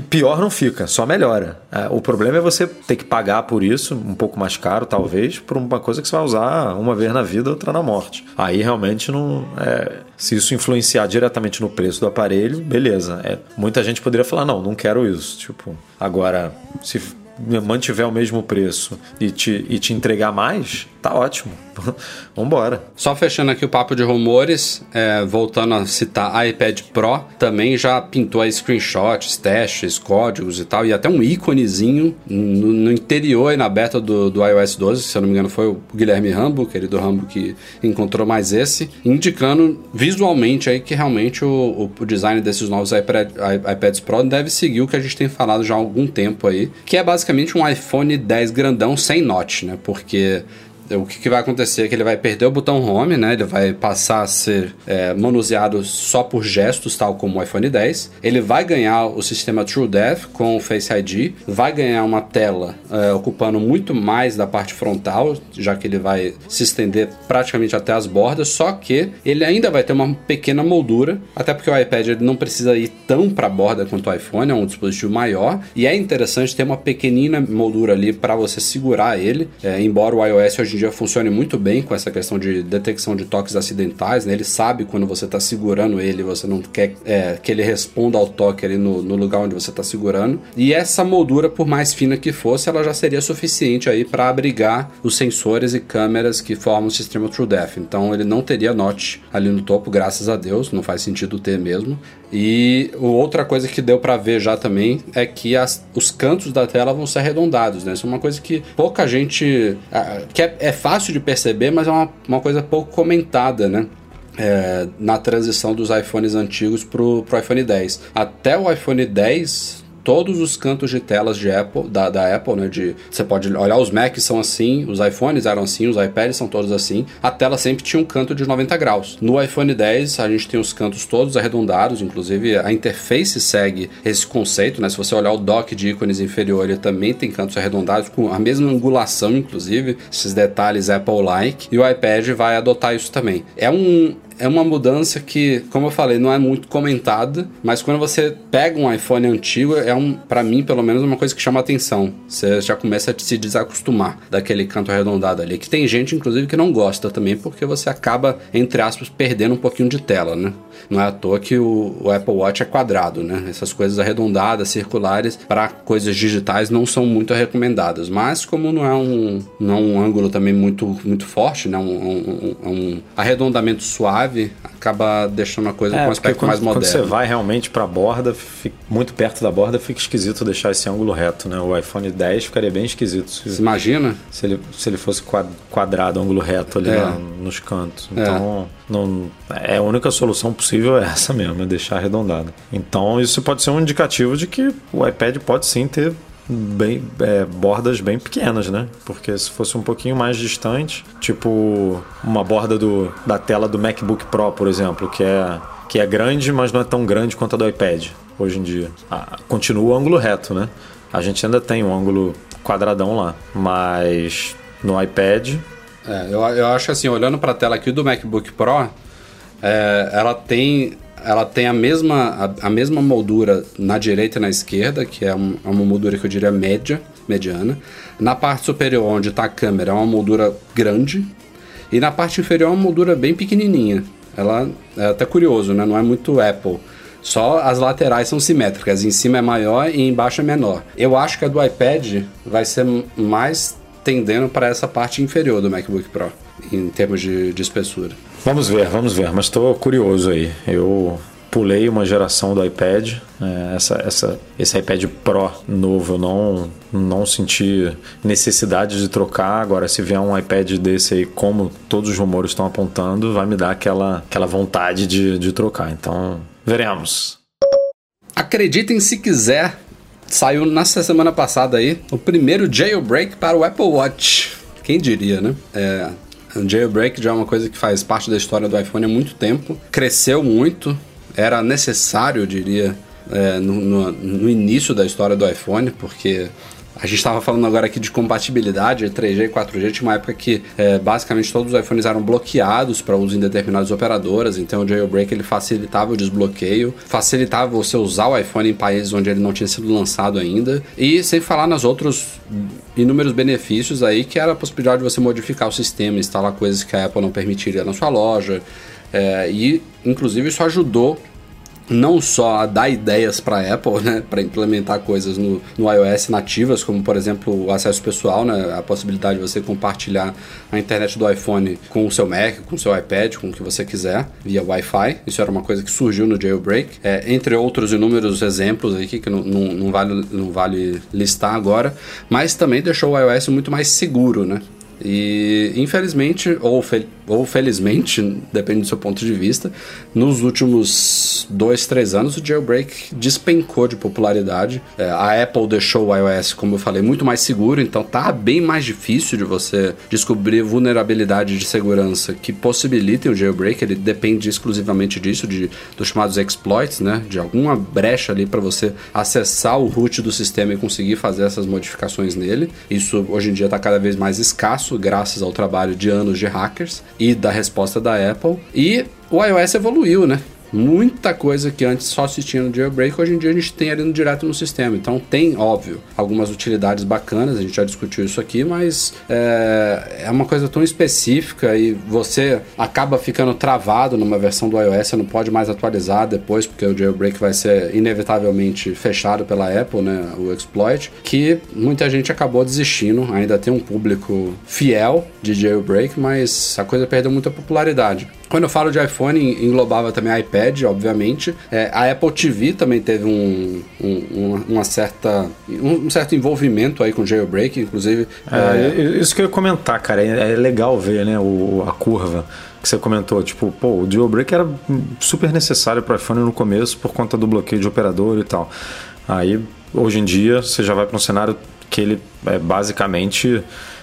pior não fica, só melhora. É, o problema é você ter que pagar por isso, um pouco mais caro talvez, por uma coisa que você vai usar uma vez na vida, outra na morte. Aí realmente não. É, se isso influenciar diretamente no preço do aparelho, beleza. É, muita gente poderia falar, não, não quero isso. Tipo, agora, se mantiver o mesmo preço e te, e te entregar mais, tá ótimo. Vambora. Só fechando aqui o papo de rumores, é, voltando a citar iPad Pro, também já pintou aí screenshots, testes, códigos e tal, e até um íconezinho no, no interior e na beta do, do iOS 12, se eu não me engano foi o Guilherme Rambo, querido Rambo que encontrou mais esse, indicando visualmente aí que realmente o, o design desses novos iPad, iPads Pro deve seguir o que a gente tem falado já há algum tempo aí, que é basicamente um iPhone 10 grandão sem notch, né? Porque o que, que, vai acontecer é que ele vai perder o botão home, né? Ele vai passar a ser é, manuseado só por gestos, tal como o iPhone 10. Ele vai ganhar o sistema TrueDepth com o Face ID, vai ganhar uma tela é, ocupando muito mais da parte frontal, já que ele vai se estender praticamente até as bordas, só que ele ainda vai ter uma pequena moldura, até porque o iPad ele não precisa ir tão para a borda quanto o iPhone, é um dispositivo maior, e é interessante ter uma pequenina moldura ali para você segurar ele, é, embora o iOS hoje em dia funcione muito bem com essa questão de detecção de toques acidentais, né? Ele sabe quando você está segurando ele, você não quer é, que ele responda ao toque ali no, no lugar onde você está segurando. E essa moldura, por mais fina que fosse, ela já seria suficiente aí para abrigar os sensores e câmeras que formam o sistema TrueDepth. Então ele não teria notch ali no topo, graças a Deus, não faz sentido ter mesmo. E outra coisa que deu para ver já também é que as, os cantos da tela vão ser arredondados, né? Isso é uma coisa que pouca gente. que é, é fácil de perceber, mas é uma, uma coisa pouco comentada, né? É, na transição dos iPhones antigos pro, pro iPhone 10. Até o iPhone 10 todos os cantos de telas de Apple, da, da Apple, né? De, você pode olhar os Macs são assim, os iPhones eram assim, os iPads são todos assim. A tela sempre tinha um canto de 90 graus. No iPhone 10 a gente tem os cantos todos arredondados, inclusive a interface segue esse conceito, né? Se você olhar o dock de ícones inferior, ele também tem cantos arredondados com a mesma angulação, inclusive, esses detalhes Apple-like. E o iPad vai adotar isso também. É um é uma mudança que, como eu falei, não é muito comentada, mas quando você pega um iPhone antigo, é um, para mim, pelo menos, uma coisa que chama atenção. Você já começa a se desacostumar daquele canto arredondado ali. Que tem gente, inclusive, que não gosta também, porque você acaba, entre aspas, perdendo um pouquinho de tela, né? Não é à toa que o, o Apple Watch é quadrado, né? Essas coisas arredondadas, circulares, para coisas digitais não são muito recomendadas. Mas como não é um, não é um ângulo também muito, muito forte, né? Um, um, um, um arredondamento suave, acaba deixando a coisa é, com um aspecto quando, mais moderno. Quando você vai realmente para a borda, fica, muito perto da borda, fica esquisito deixar esse ângulo reto, né? O iPhone 10 ficaria bem esquisito. Se, você imagina? Se ele, se ele fosse quadrado, ângulo reto ali é. nos cantos. É. Então, é. Não, é a única solução possível é essa mesmo, é deixar arredondado. Então, isso pode ser um indicativo de que o iPad pode sim ter bem é, bordas bem pequenas, né? Porque se fosse um pouquinho mais distante, tipo uma borda do, da tela do MacBook Pro, por exemplo, que é que é grande, mas não é tão grande quanto a do iPad hoje em dia. Ah, continua o ângulo reto, né? A gente ainda tem um ângulo quadradão lá, mas no iPad. É, eu, eu acho assim, olhando para a tela aqui do MacBook Pro, é, ela tem ela tem a mesma, a, a, mesma moldura na direita e na esquerda, que é, um, é uma moldura que eu diria média, mediana. Na parte superior, onde está a câmera, é uma moldura grande. E na parte inferior é uma moldura bem pequenininha. Ela é até curioso, né? Não é muito Apple. Só as laterais são simétricas, em cima é maior e embaixo é menor. Eu acho que a do iPad vai ser mais tendendo para essa parte inferior do MacBook Pro, em termos de, de espessura. Vamos ver, vamos ver, mas estou curioso aí. Eu pulei uma geração do iPad. É, essa, essa, esse iPad Pro novo eu não, não senti necessidade de trocar. Agora, se vier um iPad desse aí, como todos os rumores estão apontando, vai me dar aquela, aquela vontade de, de trocar. Então, veremos. Acreditem se quiser, saiu nessa semana passada aí o primeiro jailbreak para o Apple Watch. Quem diria, né? É, jailbreak já é uma coisa que faz parte da história do iPhone há muito tempo. Cresceu muito, era necessário, eu diria, é, no, no, no, início da história do iPhone, porque a gente estava falando agora aqui de compatibilidade 3G e 4G. Tinha uma época que é, basicamente todos os iPhones eram bloqueados para uso em determinadas operadoras, então o jailbreak ele facilitava o desbloqueio, facilitava você usar o iPhone em países onde ele não tinha sido lançado ainda, e sem falar nos outros inúmeros benefícios aí, que era a possibilidade de você modificar o sistema, instalar coisas que a Apple não permitiria na sua loja, é, e inclusive isso ajudou não só dar ideias para a Apple, né, para implementar coisas no, no iOS nativas, como por exemplo o acesso pessoal, né, a possibilidade de você compartilhar a internet do iPhone com o seu Mac, com o seu iPad, com o que você quiser, via Wi-Fi. Isso era uma coisa que surgiu no jailbreak, é, entre outros inúmeros exemplos aqui que não, não, não, vale, não vale listar agora, mas também deixou o iOS muito mais seguro, né? E infelizmente, ou, fel ou felizmente, depende do seu ponto de vista, nos últimos dois, três anos o jailbreak despencou de popularidade. É, a Apple deixou o iOS, como eu falei, muito mais seguro, então tá bem mais difícil de você descobrir vulnerabilidade de segurança que possibilitem o jailbreak. Ele depende exclusivamente disso, de, dos chamados exploits, né? De alguma brecha ali para você acessar o root do sistema e conseguir fazer essas modificações nele. Isso hoje em dia está cada vez mais escasso graças ao trabalho de anos de hackers e da resposta da Apple. E o iOS evoluiu, né? Muita coisa que antes só se tinha no jailbreak, hoje em dia a gente tem ali no direto no sistema. Então tem, óbvio, algumas utilidades bacanas, a gente já discutiu isso aqui, mas é, é uma coisa tão específica e você acaba ficando travado numa versão do iOS, você não pode mais atualizar depois, porque o jailbreak vai ser inevitavelmente fechado pela Apple, né, o exploit, que muita gente acabou desistindo. Ainda tem um público fiel de jailbreak, mas a coisa perdeu muita popularidade. Quando eu falo de iPhone, englobava também iPad, obviamente. É, a Apple TV também teve um, um, uma certa, um certo envolvimento aí com jailbreak, inclusive. É, é... Isso que eu ia comentar, cara. É, é legal ver né, o, a curva que você comentou, tipo, pô, o jailbreak era super necessário para o iPhone no começo por conta do bloqueio de operador e tal. Aí hoje em dia você já vai para um cenário que ele é basicamente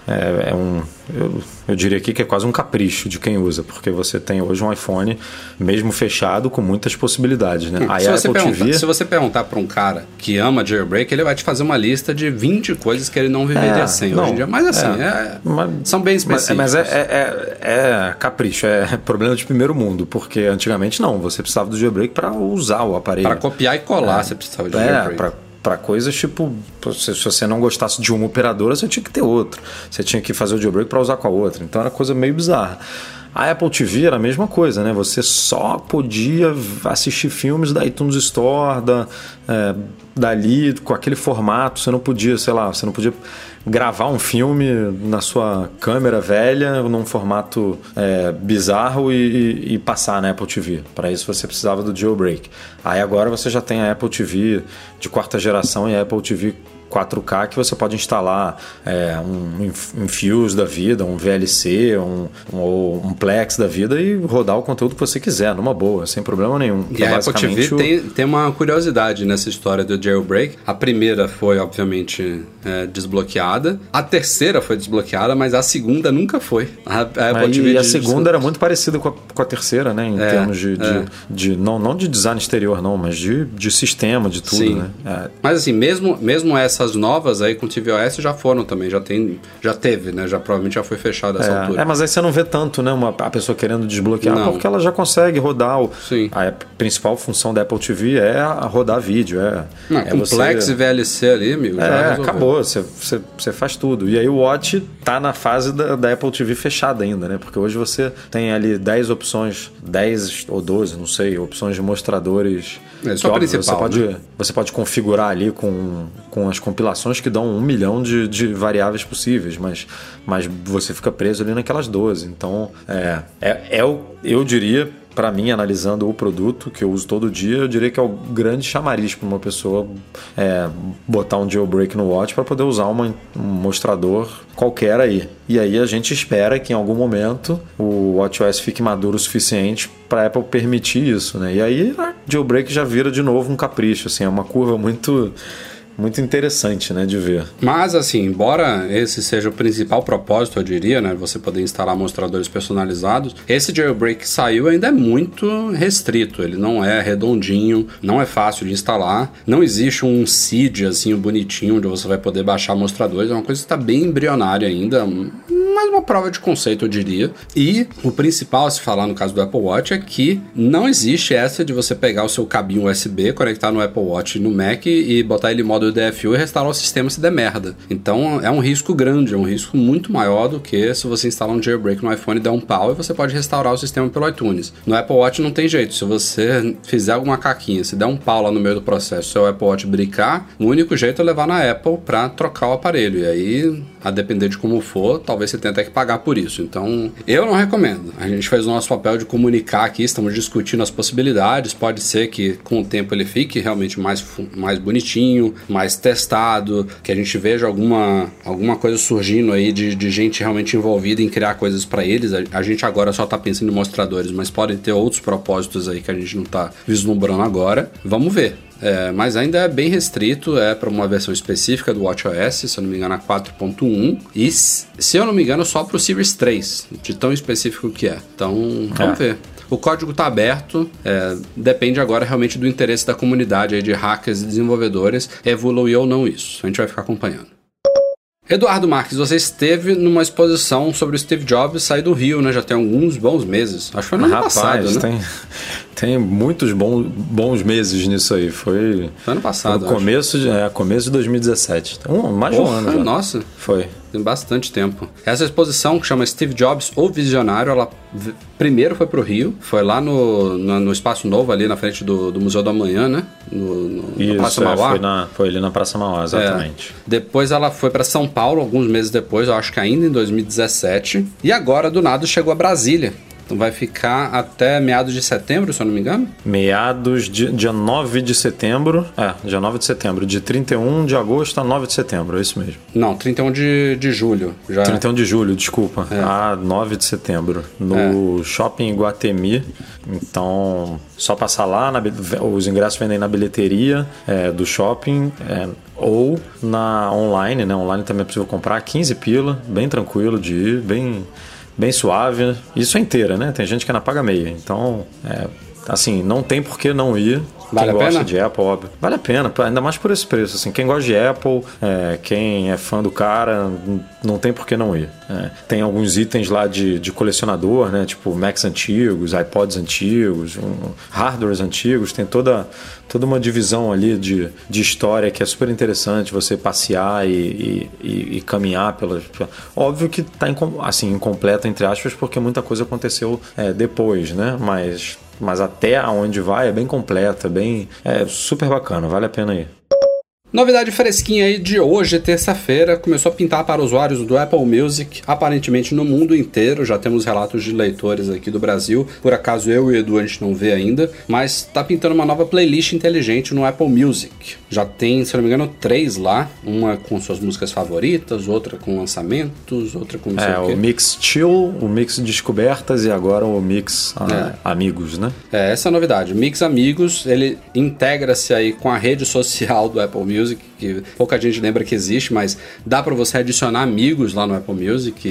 é, é um. Eu, eu, diria aqui que é quase um capricho de quem usa, porque você tem hoje um iPhone mesmo fechado com muitas possibilidades, né? Hum, se, você TV... se você perguntar para um cara que ama jailbreak, ele vai te fazer uma lista de 20 coisas que ele não viveria é, sem não, hoje em dia. Mas assim, é, é mas, são bem específicos. Mas, mas é, é, é, capricho, é problema de primeiro mundo, porque antigamente não, você precisava do jailbreak para usar o aparelho. Para copiar e colar, você precisava de jailbreak. Pra, para coisas tipo, se, você não gostasse de uma operadora, você tinha que ter outra. Você tinha que fazer o jailbreak para usar com a outra. Então era coisa meio bizarra. A Apple TV era a mesma coisa, né? Você só podia assistir filmes da iTunes Store, da, é, dali, com aquele formato. Você não podia, sei lá, você não podia gravar um filme na sua câmera velha, num formato é, bizarro e, e, passar na Apple TV. Para isso você precisava do jailbreak. Aí agora você já tem a Apple TV de quarta geração e a Apple TV 4K que você pode instalar é, um Infuse da vida, um VLC, um, um, um, Plex da vida e rodar o conteúdo que você quiser, numa boa, sem problema nenhum. E a Apple TV o... tem, tem uma curiosidade nessa história do jailbreak. A primeira foi, obviamente, é, desbloqueada. A terceira foi desbloqueada, mas a segunda nunca foi. A, a Apple Aí, TV e a segunda era muito parecida com a, com a terceira, né? Em é, termos de, de, é. de, não, não de design exterior, não, mas de, de sistema, de tudo, Sim. né? É. Mas assim, mesmo, mesmo essa essas novas aí com tvOS já foram também, já tem, já teve, né? Já provavelmente já foi fechado essa é, altura. É, mas aí você não vê tanto, né? Uma, a pessoa querendo desbloquear, não. porque ela já consegue rodar. O, Sim. A principal função da Apple TV é rodar vídeo. É, não, é complexo você... VLC ali, amigo. É, acabou. Você, você, você faz tudo. E aí o Watch tá na fase da, da Apple TV fechada ainda, né? Porque hoje você tem ali 10 opções, 10 ou 12, não sei, opções de mostradores. É só óbvio, principal. Você pode, né? você pode configurar ali com, com as compilações que dão um milhão de, de variáveis possíveis, mas, mas você fica preso ali naquelas 12. Então, é, é, é o, eu diria, para mim, analisando o produto que eu uso todo dia, eu diria que é o grande chamariz para uma pessoa é, botar um jailbreak no Watch para poder usar uma, um mostrador qualquer aí. E aí a gente espera que em algum momento o WatchOS fique maduro o suficiente para Apple permitir isso, né? E aí a jailbreak já vira de novo um capricho, assim, é uma curva muito muito interessante, né, de ver. Mas assim, embora esse seja o principal propósito, eu diria, né, você poder instalar mostradores personalizados, esse jailbreak que saiu ainda é muito restrito, ele não é redondinho, não é fácil de instalar, não existe um seed assim bonitinho onde você vai poder baixar mostradores, é uma coisa que está bem embrionária ainda, mais uma prova de conceito, eu diria. E o principal a se falar no caso do Apple Watch é que não existe essa de você pegar o seu cabinho USB, conectar no Apple Watch no Mac e botar ele em modo DFU e restaurar o sistema se der merda. Então é um risco grande, é um risco muito maior do que se você instalar um jailbreak no iPhone e der um pau e você pode restaurar o sistema pelo iTunes. No Apple Watch não tem jeito. Se você fizer alguma caquinha, se der um pau lá no meio do processo, seu Apple Watch brincar, o único jeito é levar na Apple para trocar o aparelho. E aí, a depender de como for, talvez você tenha até que pagar por isso. Então, eu não recomendo. A gente fez o nosso papel de comunicar aqui, estamos discutindo as possibilidades. Pode ser que com o tempo ele fique realmente mais, mais bonitinho, mais testado, que a gente veja alguma, alguma coisa surgindo aí de, de gente realmente envolvida em criar coisas para eles. A, a, gente agora só tá pensando em mostradores, mas podem ter outros propósitos aí que a gente não tá vislumbrando agora. Vamos ver. É, mas ainda é bem restrito, é para uma versão específica do WatchOS, se eu não me engano, a 4.1. E, se eu não me engano, só para o Series 3, de tão específico que é. Então, vamos é. ver. O código está aberto, é, depende agora realmente do interesse da comunidade de hackers e desenvolvedores evoluir ou não isso. A gente vai ficar acompanhando. Eduardo Marques, você esteve numa exposição sobre o Steve Jobs sair do Rio, né? Já tem alguns bons meses. Acho que foi no Rapaz, ano passado, né? Tem, tem muitos bons, bons meses nisso aí. Foi, foi ano passado. Foi começo, de, é, começo de 2017. Um, mais de um ano. Já. Nossa. Foi. Tem bastante tempo. Essa exposição que chama Steve Jobs, o Visionário, ela primeiro foi pro Rio, foi lá no, no, no Espaço Novo, ali na frente do, do Museu do Amanhã, né? No, no Isso, Praça Mauá. É, foi, na, foi ali na Praça Mauá, exatamente. É. Depois ela foi para São Paulo, alguns meses depois, eu acho que ainda em 2017. E agora, do nada, chegou a Brasília Então vai ficar até meados de setembro, se eu não me engano? Meados de dia 9 de setembro. É, dia 9 de setembro. De 31 de agosto a 9 de setembro, é isso mesmo. Não, 31 de, de julho. Já. 31 de julho, desculpa. É. A 9 de setembro. No é. Shopping Guatemi. Então, só passar lá. Na, os ingressos vendem na bilheteria é, do shopping. É, ou na online, né? Online também é possível comprar 15 pila, bem tranquilo de ir, bem bem suave. Isso é inteira, né? Tem gente que ainda paga meia. Então, é, assim, não tem por que não ir. Vale quem a gosta pena? de Apple, óbvio. Vale a pena, ainda mais por esse preço. Assim, quem gosta de Apple, é, quem é fã do cara, não tem por que não ir. É, tem alguns itens lá de, de colecionador, né? Tipo Macs antigos, iPods antigos, um, hardwares antigos. Tem toda, toda uma divisão ali de, de história que é super interessante você passear e, e, e caminhar pelas. Óbvio que está assim, incompleta, entre aspas, porque muita coisa aconteceu é, depois, né? Mas mas até aonde vai é bem completa, bem é super bacana, vale a pena ir. Novidade fresquinha aí de hoje, terça-feira, começou a pintar para usuários do Apple Music, aparentemente no mundo inteiro. Já temos relatos de leitores aqui do Brasil. Por acaso eu e o Edu a gente não vê ainda, mas está pintando uma nova playlist inteligente no Apple Music. Já tem, se não me engano, três lá: uma com suas músicas favoritas, outra com lançamentos, outra com não é, o, o Mix Chill, o Mix Descobertas e agora o Mix ah, é. Amigos, né? É, essa é a novidade. O Mix Amigos, ele integra-se aí com a rede social do Apple Music Music, que pouca gente lembra que existe, mas dá para você adicionar amigos lá no Apple Music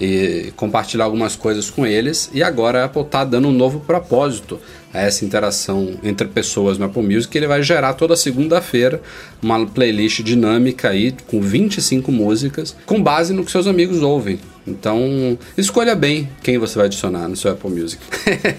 e, e, compartilhar algumas coisas com eles. E agora a Apple está dando um novo propósito a essa interação entre pessoas no Apple Music, ele vai gerar toda segunda-feira uma playlist dinâmica aí com 25 músicas, com base no que seus amigos ouvem. Então, escolha bem quem você vai adicionar no seu Apple Music.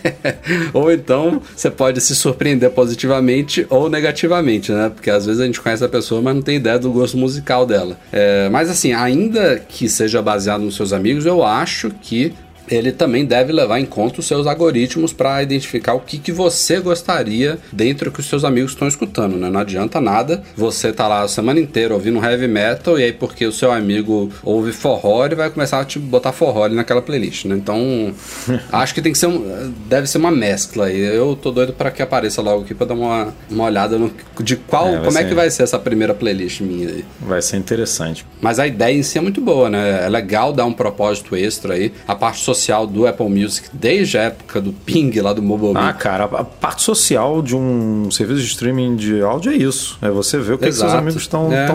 ou então, você pode se surpreender positivamente ou negativamente, né? Porque às vezes a gente conhece a pessoa, mas não tem ideia do gosto musical dela. É, mas assim, ainda que seja baseado nos seus amigos, eu acho que ele também deve levar em conta os seus algoritmos para identificar o que, que você gostaria dentro que os seus amigos estão escutando, né? Não adianta nada você tá lá a semana inteira ouvindo heavy metal e aí porque o seu amigo ouve forró, ele vai começar a te botar forró naquela playlist, né? Então, acho que tem que ser um, deve ser uma mescla aí. Eu tô doido para que apareça logo aqui para dar uma, uma olhada no, de qual, é, como ser... é que vai ser essa primeira playlist minha aí. Vai ser interessante. Mas a ideia em si é muito boa, né? É legal dar um propósito extra aí. A parte social social do Apple Music desde a época do ping lá do mobile. Ah, cara, a parte social de um serviço de streaming de áudio é isso. É você ver o que, que seus amigos estão é,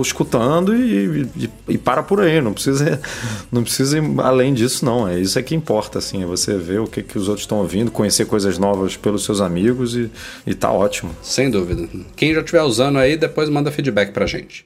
escutando e, e, e, para por aí. Não precisa, não precisa ir além disso, não. É isso é que importa, assim. É você ver o que, que os outros estão ouvindo, conhecer coisas novas pelos seus amigos e, e tá ótimo. Sem dúvida. Quem já estiver usando aí, depois manda feedback pra gente.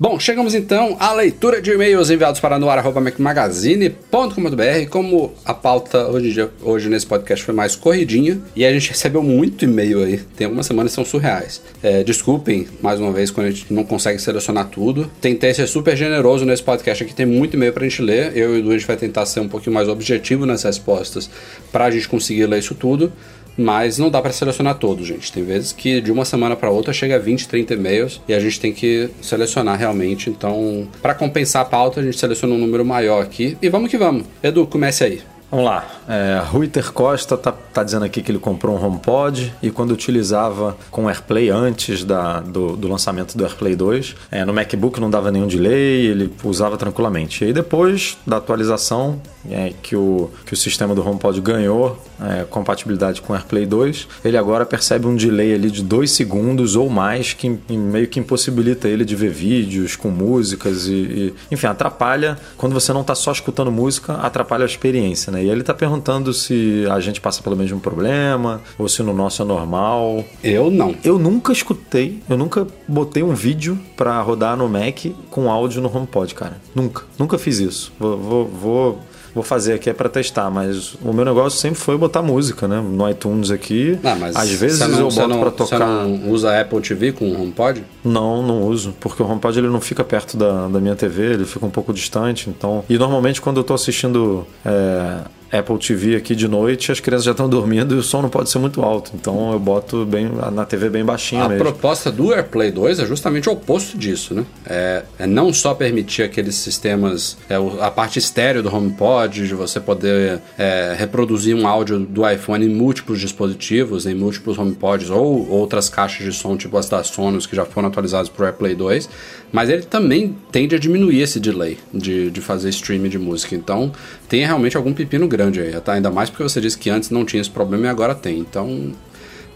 Bom, chegamos então à leitura de e-mails enviados para noar.magazine.com.br. Como a pauta hoje, hoje nesse podcast foi mais corridinha e a gente recebeu muito e-mail aí, tem algumas semanas que são surreais. É, desculpem mais uma vez quando a gente não consegue selecionar tudo. Tentei ser super generoso nesse podcast aqui, tem muito e-mail para a gente ler. Eu e o Edu a gente vai tentar ser um pouquinho mais objetivo nas respostas para a gente conseguir ler isso tudo. Mas não dá para selecionar todos, gente. Tem vezes que de uma semana para outra chega a 20, 30 e-mails e a gente tem que selecionar realmente. Então, para compensar a pauta, a gente seleciona um número maior aqui. E vamos que vamos. Edu, comece aí. Vamos lá. É, Ruiter Costa tá, tá dizendo aqui que ele comprou um HomePod e quando utilizava com AirPlay antes da, do, do lançamento do AirPlay 2, é, no MacBook não dava nenhum delay, ele usava tranquilamente. E aí depois da atualização é, que, o, que o sistema do HomePod ganhou é, compatibilidade com AirPlay 2, ele agora percebe um delay ali de 2 segundos ou mais que meio que impossibilita ele de ver vídeos com músicas e, e enfim, atrapalha quando você não está só escutando música, atrapalha a experiência, né? E ele está perguntando se a gente passa pelo mesmo problema ou se no nosso é normal. Eu não. Eu nunca escutei, eu nunca botei um vídeo para rodar no Mac com áudio no HomePod, cara. Nunca. Nunca fiz isso. Vou, vou, vou vou fazer aqui é para testar, mas o meu negócio sempre foi botar música, né? No iTunes aqui. Ah, mas Às vezes não, eu boto para tocar. Você não usa Apple TV com o HomePod? Não, não uso, porque o HomePod ele não fica perto da, da minha TV, ele fica um pouco distante, então. E normalmente quando eu tô assistindo é Apple TV aqui de noite, as crianças já estão dormindo e o som não pode ser muito alto. Então eu boto bem na TV bem baixinho A mesmo. proposta do AirPlay 2 é justamente o oposto disso, né? É, é não só permitir aqueles sistemas, é, a parte estéreo do HomePod, de você poder é, reproduzir um áudio do iPhone em múltiplos dispositivos, em múltiplos HomePods ou outras caixas de som, tipo as da Sonos, que já foram atualizadas para o AirPlay 2, mas ele também tende a diminuir esse delay de, de fazer streaming de música. Então tem realmente algum pepino grande aí, tá? ainda mais porque você disse que antes não tinha esse problema e agora tem. Então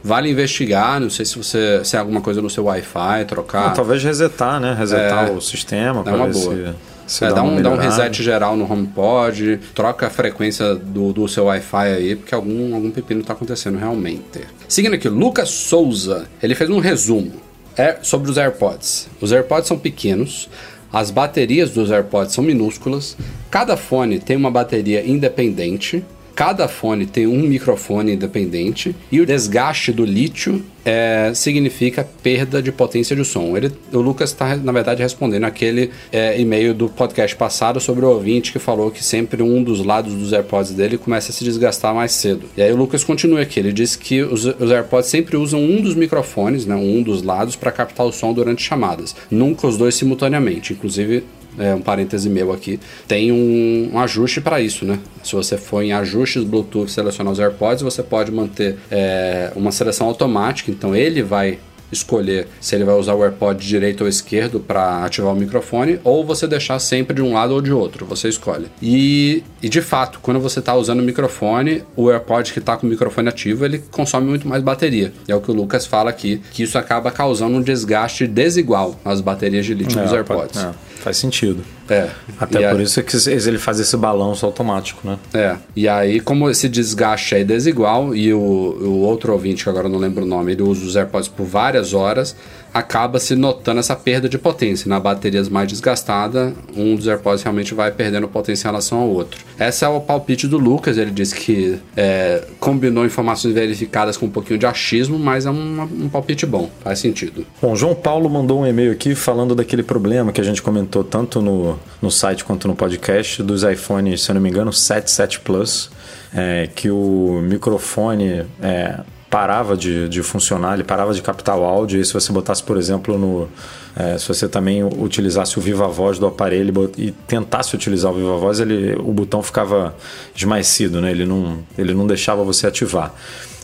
Vale investigar, não sei se você se é alguma coisa no seu Wi-Fi, trocar. Não, talvez resetar, né? Resetar o sistema É uma boa. se, se É, dá, um, dá um reset geral no HomePod, troca a frequência do, do seu Wi-Fi aí, porque algum, algum pepino tá acontecendo realmente. Seguindo aqui, Lucas Souza, ele fez um resumo é, sobre os AirPods. Os AirPods são pequenos, as baterias dos AirPods são minúsculas, cada fone tem uma bateria independente, Cada fone tem um microfone independente e o desgaste do lítio é, significa perda de potência de som. Ele, o Lucas está, na verdade, respondendo aquele é, e-mail do podcast passado sobre o ouvinte que falou que sempre um dos lados dos AirPods dele começa a se desgastar mais cedo. E aí o Lucas continua aqui. Ele diz que os, os AirPods sempre usam um dos microfones, né, um dos lados, para captar o som durante chamadas. Nunca os dois simultaneamente. Inclusive, é, um parêntese meu aqui, tem um, um ajuste para isso, né? Se você for em ajustes Bluetooth selecionar os AirPods, você pode manter é, uma seleção automática, então ele vai escolher se ele vai usar o AirPod direito ou esquerdo para ativar o microfone, ou você deixar sempre de um lado ou de outro, você escolhe. E, e de fato, quando você está usando o microfone, o AirPod que está com o microfone ativo, ele consome muito mais bateria. E é o que o Lucas fala aqui, que isso acaba causando um desgaste desigual nas baterias de lítio É, dos AirPods. é, faz sentido. É. Até E por a- isso é que ele faz esse balanço automático, né? É. E aí, como esse desgaste é desigual e o, o outro ouvinte, que agora eu não lembro o nome, ele usa os AirPods por várias horas, acaba se notando essa perda de potência. Na baterias mais desgastada, um dos AirPods realmente vai perdendo potência em relação ao outro. Esse é o palpite do Lucas. Ele disse que é, combinou informações verificadas com um pouquinho de achismo, mas é um, um palpite bom. Faz sentido. Bom, João Paulo mandou um e-mail aqui falando daquele problema que a gente comentou tanto no, no site quanto no podcast dos iPhones, se eu não me engano, 7, 7 Plus, é, que o microfone é, parava de, de funcionar, ele parava de captar o áudio, e se você botasse, por exemplo, no. é, se você também utilizasse o Viva Voz do aparelho e tentasse utilizar o Viva Voz, ele, o botão ficava esmaecido, né? ele, não, ele não deixava você ativar.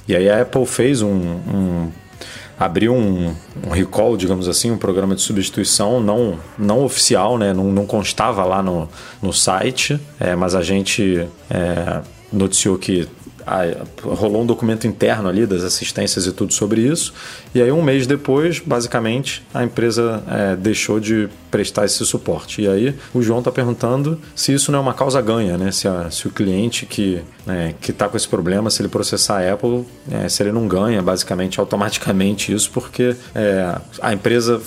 E aí a Apple fez um- um abriu um, um recall, digamos assim, um programa de substituição não, não oficial, né? não, não constava lá no, no site, é, mas a gente é, noticiou que rolou um documento interno ali das assistências e tudo sobre isso. E aí, um mês depois, basicamente, a empresa é, deixou de prestar esse suporte. E aí, o João está perguntando se isso não é uma causa ganha, né? Se, a- se o cliente que né, que está com esse problema, se ele processar a Apple, é, se ele não ganha, basicamente, automaticamente isso, porque é, a empresa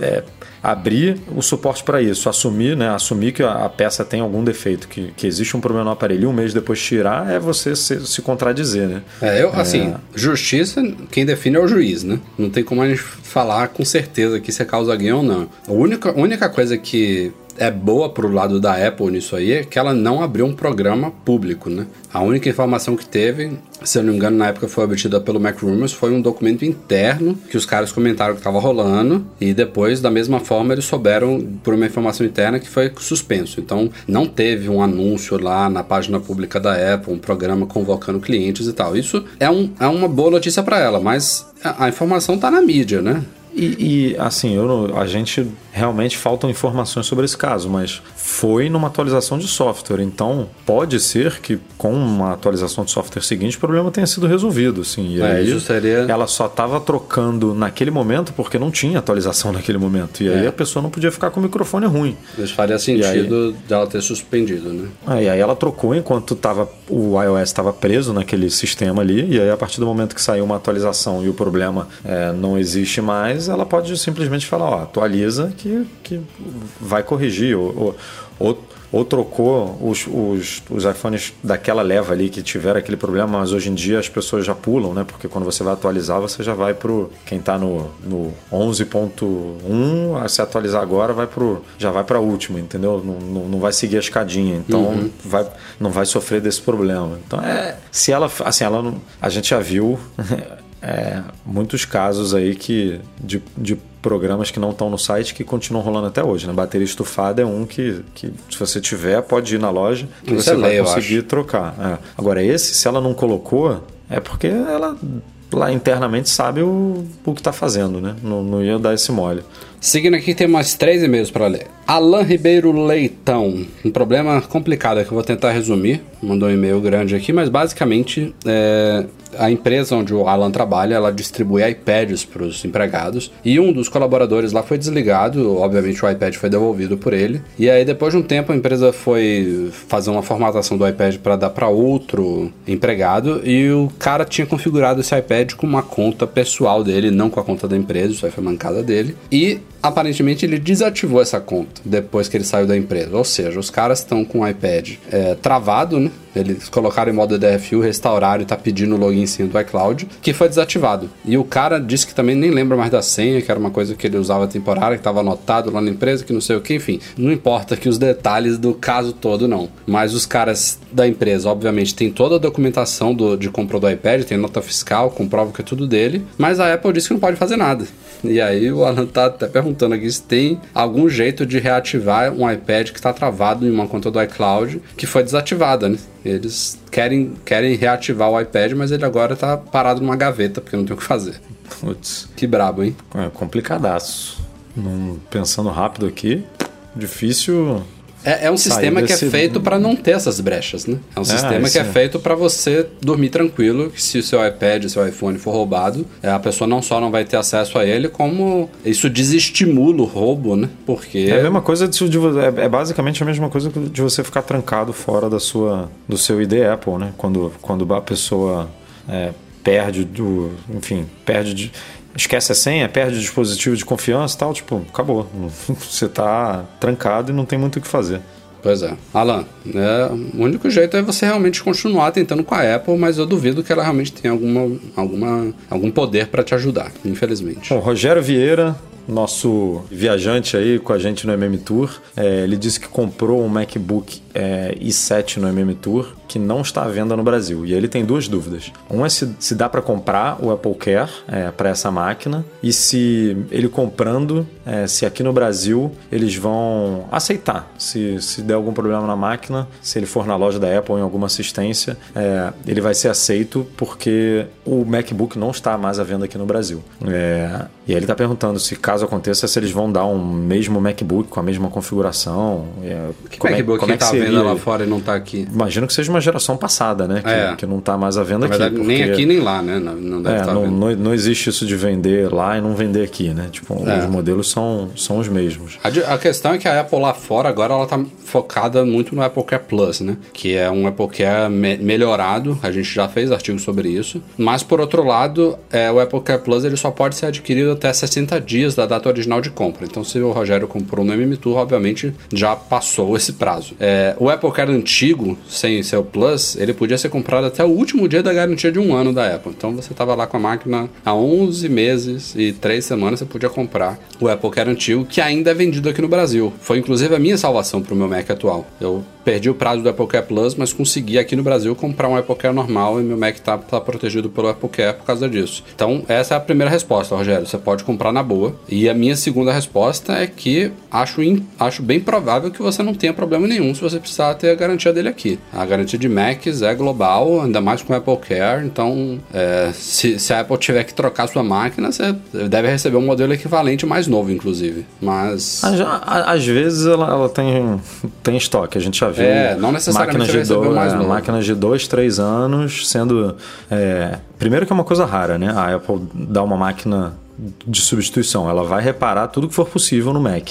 é, abrir o suporte para isso, assumir, né, assumir que a, a peça tem algum defeito, que, que existe um problema no aparelho um mês depois tirar, é você se, se contradizer, né? É, eu, assim, justiça, quem define é o juiz, né? Não tem como a gente falar com certeza que isso é causa ganho ou não. A única, a única coisa que é boa pro lado da Apple nisso aí é que ela não abriu um programa público, né? A única informação que teve, se eu não me engano, na época foi obtida pelo Mac Rumors, foi um documento interno que os caras comentaram que estava rolando e depois, da mesma forma, eles souberam por uma informação interna que foi suspenso. Então, não teve um anúncio lá na página pública da Apple, um programa convocando clientes e tal. Isso é, um, é uma boa notícia para ela, mas a, a informação tá na mídia, né? E, e, assim, eu não- a gente realmente faltam informações sobre esse caso, mas foi numa atualização de software. Então, pode ser que com uma atualização de software seguinte o problema tenha sido resolvido. Assim, e É, aí seria- ela só estava trocando naquele momento porque não tinha atualização naquele momento. E aí É. a pessoa não podia ficar com o microfone ruim. Isso faria sentido dela ter suspendido, né? Ah, e aí ela trocou enquanto tava, o iOS estava preso naquele sistema ali, e aí a partir do momento que saiu uma atualização e o problema é, não existe mais, ela pode simplesmente falar, ó, atualiza que, que vai corrigir. Ou, ou, ou, ou trocou os, os, os iPhones daquela leva ali que tiveram aquele problema, mas hoje em dia as pessoas já pulam, né? Porque quando você vai atualizar, você já vai pro. Quem tá no, no 11.1, se atualizar agora, vai pro, já vai pra última, entendeu? Não, não, não vai seguir a escadinha. Então uhum. vai, não vai sofrer desse problema. Então é. Se ela. Assim, ela não. A gente já viu. É, muitos casos aí que de, de programas que não estão no site que continuam rolando até hoje. Né? Bateria estufada é um que, que se você tiver, pode ir na loja que Isso você é vai lei, conseguir trocar. É. Agora, esse, se ela não colocou, é porque ela lá internamente sabe o, o que está fazendo, né? Não, não ia dar esse mole. Seguindo aqui, tem mais três e-mails para ler. Alan Ribeiro Leitão. Um problema complicado que eu vou tentar resumir. Mandou um e-mail grande aqui, mas basicamente é, a empresa onde o Alan trabalha, ela distribui iPads para os empregados e um dos colaboradores lá foi desligado, obviamente o iPad foi devolvido por ele. E aí depois de um tempo a empresa foi fazer uma formatação do iPad para dar para outro empregado e o cara tinha configurado esse iPad com uma conta pessoal dele, não com a conta da empresa, isso aí foi mancada dele. E aparentemente ele desativou essa conta depois que ele saiu da empresa. Ou seja, os caras estão com o iPad é, travado, né? Eles colocaram em modo DFU, restauraram e tá pedindo o login senha do iCloud, que foi desativado. E o cara disse que também nem lembra mais da senha, que era uma coisa que ele usava temporária, que estava anotado lá na empresa, que não sei o que, enfim. Não importa que os detalhes do caso todo, não. Mas os caras da empresa, obviamente, tem toda a documentação do, de compra do iPad, tem nota fiscal, comprova que é tudo dele, mas a Apple disse que não pode fazer nada. E aí o Alan tá até perguntando aqui se tem algum jeito de reativar um iPad que está travado em uma conta do iCloud que foi desativada, né? Eles querem, querem reativar o iPad, mas ele agora tá parado numa gaveta, porque não tem o que fazer. Putz. Que brabo, hein? É complicadaço. Num, pensando rápido aqui, difícil é, é um sistema desse... que é feito para não ter essas brechas, né? É um é, sistema que é, é feito para você dormir tranquilo, que se o seu iPad, seu iPhone for roubado, é, a pessoa não só não vai ter acesso a ele, como isso desestimula o roubo, né? Porque... É a mesma coisa de, de é, é basicamente a mesma coisa de você ficar trancado fora da sua, do seu ID Apple, né? Quando, quando a pessoa é, perde do... Enfim, perde... De, esquece a senha, perde o dispositivo de confiança e tal, tipo, acabou. Você tá trancado e não tem muito o que fazer. Pois é. Alan, é, o único jeito é você realmente continuar tentando com a Apple, mas eu duvido que ela realmente tenha alguma, alguma, algum poder para te ajudar, infelizmente. Bom, Rogério Vieira nosso viajante aí com a gente no MM Tour, é, ele disse que comprou um MacBook é, i7 no MM Tour que não está à venda no Brasil. E ele tem duas dúvidas. Um é se, se dá para comprar o Apple Care é, para essa máquina e se ele comprando, é, se aqui no Brasil eles vão aceitar. Se, se der algum problema na máquina, se ele for na loja da Apple em alguma assistência, é, ele vai ser aceito porque o MacBook não está mais à venda aqui no Brasil. É, e aí ele está perguntando se caso aconteça, se eles vão dar um mesmo MacBook com a mesma configuração. É, que como MacBook é, como que está à venda lá fora e não está aqui? Imagino que seja uma geração passada, né? Que, é. que não está mais à venda Na verdade, aqui. Porque... Nem aqui nem lá, né? Não, não deve é, tá não, não, não, existe isso de vender lá e não vender aqui, né? Tipo, é. os modelos são, são os mesmos. A, a, questão é que a Apple lá fora agora ela está focada muito no Apple Care Plus, né? Que é um Apple Care me melhorado. A gente já fez artigos sobre isso. Mas por outro lado, é, o Apple Care Plus ele só pode ser adquirido até 60 dias da data original de compra. Então, se o Rogério comprou no MM Tour, obviamente já passou esse prazo. É, o Apple Care antigo, sem ser o Plus, ele podia ser comprado até o último dia da garantia de um ano da Apple. Então, você estava lá com a máquina há 11 meses e 3 semanas, você podia comprar o Apple Care antigo, que ainda é vendido aqui no Brasil. Foi inclusive a minha salvação para o meu Mac atual. Eu perdi o prazo do Apple Care Plus, mas consegui aqui no Brasil comprar um Apple Care normal e meu Mac está tá protegido pelo Apple Care por causa disso. Então, essa é a primeira resposta, Rogério. Você pode comprar na boa. E a minha segunda resposta é que acho, in, acho bem provável que você não tenha problema nenhum se você precisar ter a garantia dele aqui. A garantia de Macs é global, ainda mais com Apple Care. Então, é, se, se, a Apple tiver que trocar sua máquina, você deve receber um modelo equivalente mais novo, inclusive. Mas. Às, às vezes ela, ela, tem, tem estoque, a gente já viu. É, não necessariamente máquinas de, do, mais é, máquinas de dois, três anos sendo. É, primeiro que é uma coisa rara, né? A Apple dá uma máquina de substituição. Ela vai reparar tudo que for possível no Mac.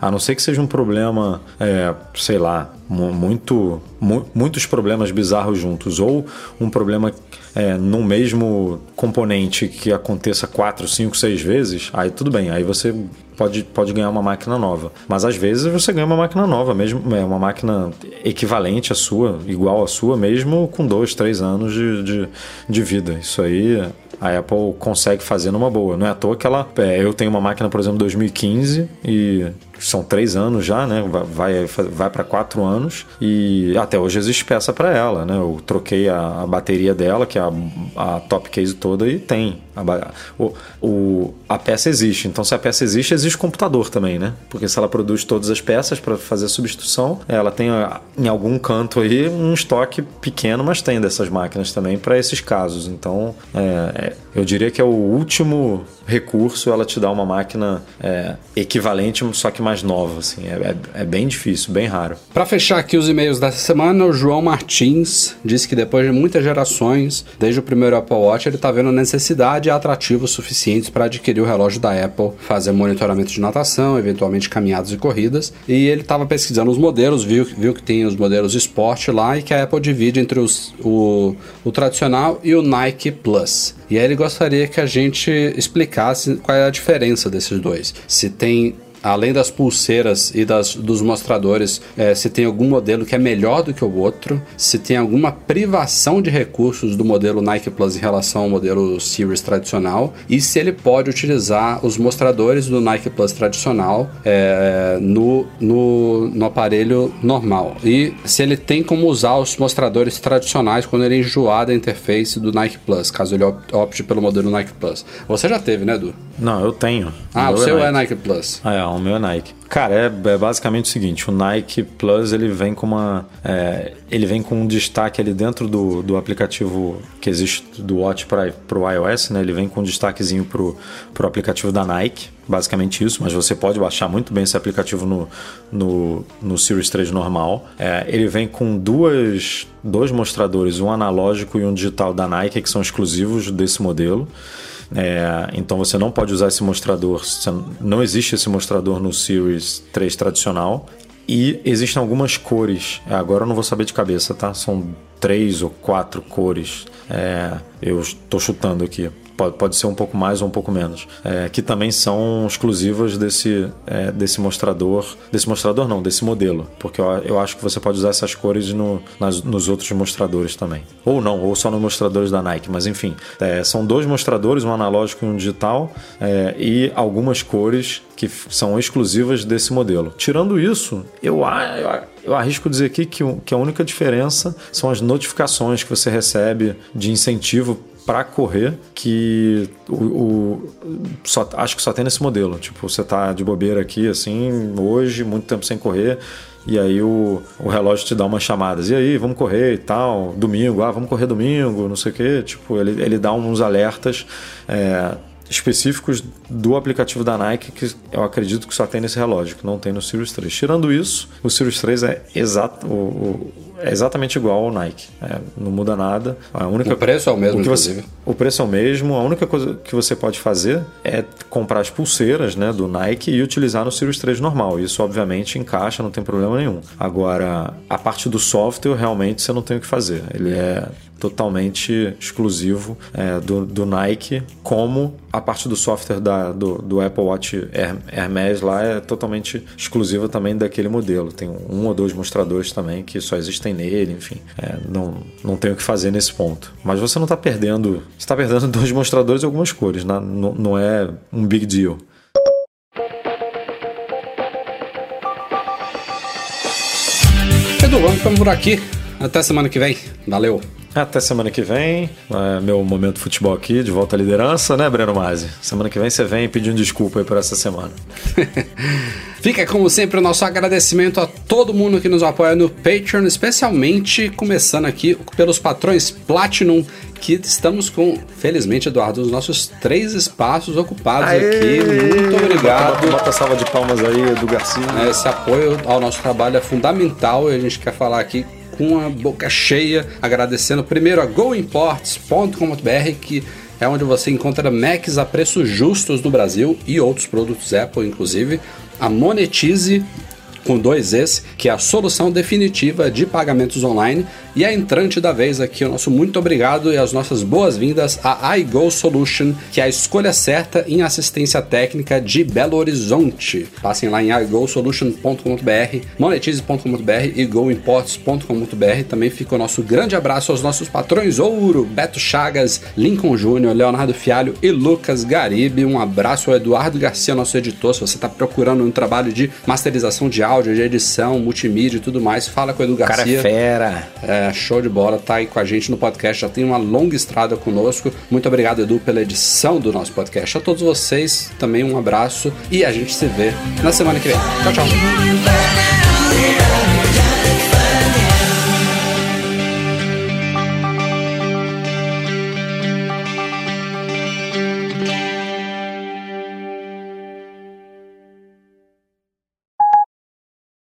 A não ser que seja um problema, é, sei lá, muito, mu muitos problemas bizarros juntos, ou um problema é, no mesmo componente que aconteça 4, 5, 6 vezes, aí tudo bem, aí você pode, pode ganhar uma máquina nova. Mas às vezes você ganha uma máquina nova, mesmo é uma máquina equivalente à sua, igual à sua, mesmo com 2, 3 anos de, de, de vida. Isso aí a Apple consegue fazer numa boa. Não é à toa que ela. É, eu tenho uma máquina, por exemplo, 2015 e são três anos já, né? Vai, vai para quatro anos e até hoje existe peça para ela, né? Eu troquei a, a, bateria dela, que é a, a top case toda, e tem. A, o, o, a peça existe. Então, se a peça existe, existe computador também, né? Porque se ela produz todas as peças para fazer a substituição, ela tem em algum canto aí um estoque pequeno, mas tem dessas máquinas também para esses casos. Então, é, é, eu diria que é o último recurso ela te dá uma máquina é, equivalente, só que mais nova. Assim. É, é, é bem difícil, bem raro. Para fechar aqui os e-mails dessa semana, o João Martins disse que depois de muitas gerações, desde o primeiro Apple Watch, ele está vendo necessidade e atrativos suficientes para adquirir o relógio da Apple, fazer monitoramento de natação, eventualmente caminhadas e corridas. E ele estava pesquisando os modelos, viu, viu que tem os modelos Sport lá e que a Apple divide entre os, o, o tradicional e o Nike Plus. E aí ele gostaria que a gente explicasse qual é a diferença desses dois. Se tem além das pulseiras e das, dos mostradores, é, se tem algum modelo que é melhor do que o outro, se tem alguma privação de recursos do modelo Nike Plus em relação ao modelo Series tradicional e se ele pode utilizar os mostradores do Nike Plus tradicional é, no, no, no aparelho normal. E se ele tem como usar os mostradores tradicionais quando ele enjoar da interface do Nike Plus, caso ele opte pelo modelo Nike Plus. Você já teve, né, Edu? Não, eu tenho. Ah, o, o seu é Nike. é Nike Plus. Ah, o meu é Nike. Cara, é, é, basicamente o seguinte: o Nike Plus ele vem com uma. É, ele vem com um destaque ali dentro do, do aplicativo que existe do Watch para o iOS, né? Ele vem com um destaquezinho pro, pro aplicativo da Nike. Basicamente isso, mas você pode baixar muito bem esse aplicativo no, no, no Series 3 normal. É, ele vem com duas, dois mostradores, um analógico e um digital da Nike, que são exclusivos desse modelo. É, então você não pode usar esse mostrador, não existe esse mostrador no Series 3 tradicional. E existem algumas cores, é, agora eu não vou saber de cabeça, tá? São três ou quatro cores. É, eu estou chutando aqui pode, pode ser um pouco mais ou um pouco menos, é, que também são exclusivas desse, é, desse mostrador, desse mostrador não, desse modelo, porque eu, eu acho que você pode usar essas cores no, nas, nos outros mostradores também. Ou não, ou só nos mostradores da Nike, mas enfim, é, são dois mostradores, um analógico e um digital, é, e algumas cores que são exclusivas desse modelo. Tirando isso, eu, eu, eu arrisco dizer aqui que, que a única diferença são as notificações que você recebe de incentivo para correr que o, o, só, acho que só tem nesse modelo. Tipo, você tá de bobeira aqui, assim, hoje, muito tempo sem correr, e aí o, o relógio te dá umas chamadas. E aí, vamos correr e tal, domingo, ah, vamos correr domingo, não sei o quê. Tipo, ele, ele dá uns alertas. É, específicos do aplicativo da Nike que eu acredito que só tem nesse relógio, que não tem no Series 3. Tirando isso, o Series 3 é exato, o, o é exatamente igual ao Nike. É, não muda nada. A única, o preço é o mesmo, o você, o preço é o mesmo. A única coisa que você pode fazer é comprar as pulseiras né, do Nike e utilizar no Series 3 normal. Isso, obviamente, encaixa, não tem problema nenhum. Agora, a parte do software, realmente, você não tem o que fazer. Ele é totalmente exclusivo é, do, do, Nike, como a parte do software da, do, do Apple Watch Hermes lá é totalmente exclusiva também daquele modelo. Tem um ou dois mostradores também que só existem nele, enfim. É, não, não tem o que fazer nesse ponto. Mas você não está perdendo. Você está perdendo dois mostradores e algumas cores, né? não, não é um big deal. Edu, vamos ficando por aqui. Até semana que vem. Valeu! Até semana que vem, é meu momento futebol aqui, de volta à liderança, né, Breno Masi? Semana que vem você vem pedindo desculpa aí por essa semana. Fica, como sempre, o nosso agradecimento a todo mundo que nos apoia no Patreon, especialmente começando aqui pelos patrões Platinum, que estamos com, felizmente, Eduardo, os nossos três espaços ocupados Aê! aqui. Muito obrigado. Bota, bota salva de palmas aí, Edu Garcia. Esse apoio ao nosso trabalho é fundamental e a gente quer falar aqui com a boca cheia, agradecendo primeiro a goimports.com.br que é onde você encontra Macs a preços justos no Brasil e outros produtos Apple, inclusive. A Monetize com dois Es, que é a solução definitiva de pagamentos online. E a entrante da vez aqui, o nosso muito obrigado e as nossas boas-vindas a iGo Solution, que é a escolha certa em assistência técnica de Belo Horizonte. Passem lá em igosolution.com.br, monetize.com.br e goimports.com.br. Também fica o nosso grande abraço aos nossos patrões ouro, Beto Chagas, Lincoln Júnior, Leonardo Fialho e Lucas Garibe. Um abraço ao Eduardo Garcia, nosso editor. Se você está procurando um trabalho de masterização de áudio, de edição, multimídia e tudo mais, fala com o Edu Garcia. Cara é fera. É, show de bola, tá aí com a gente no podcast, já tem uma longa estrada conosco. Muito obrigado, Edu, pela edição do nosso podcast. A todos vocês, também um abraço e a gente se vê na semana que vem. Tchau, tchau.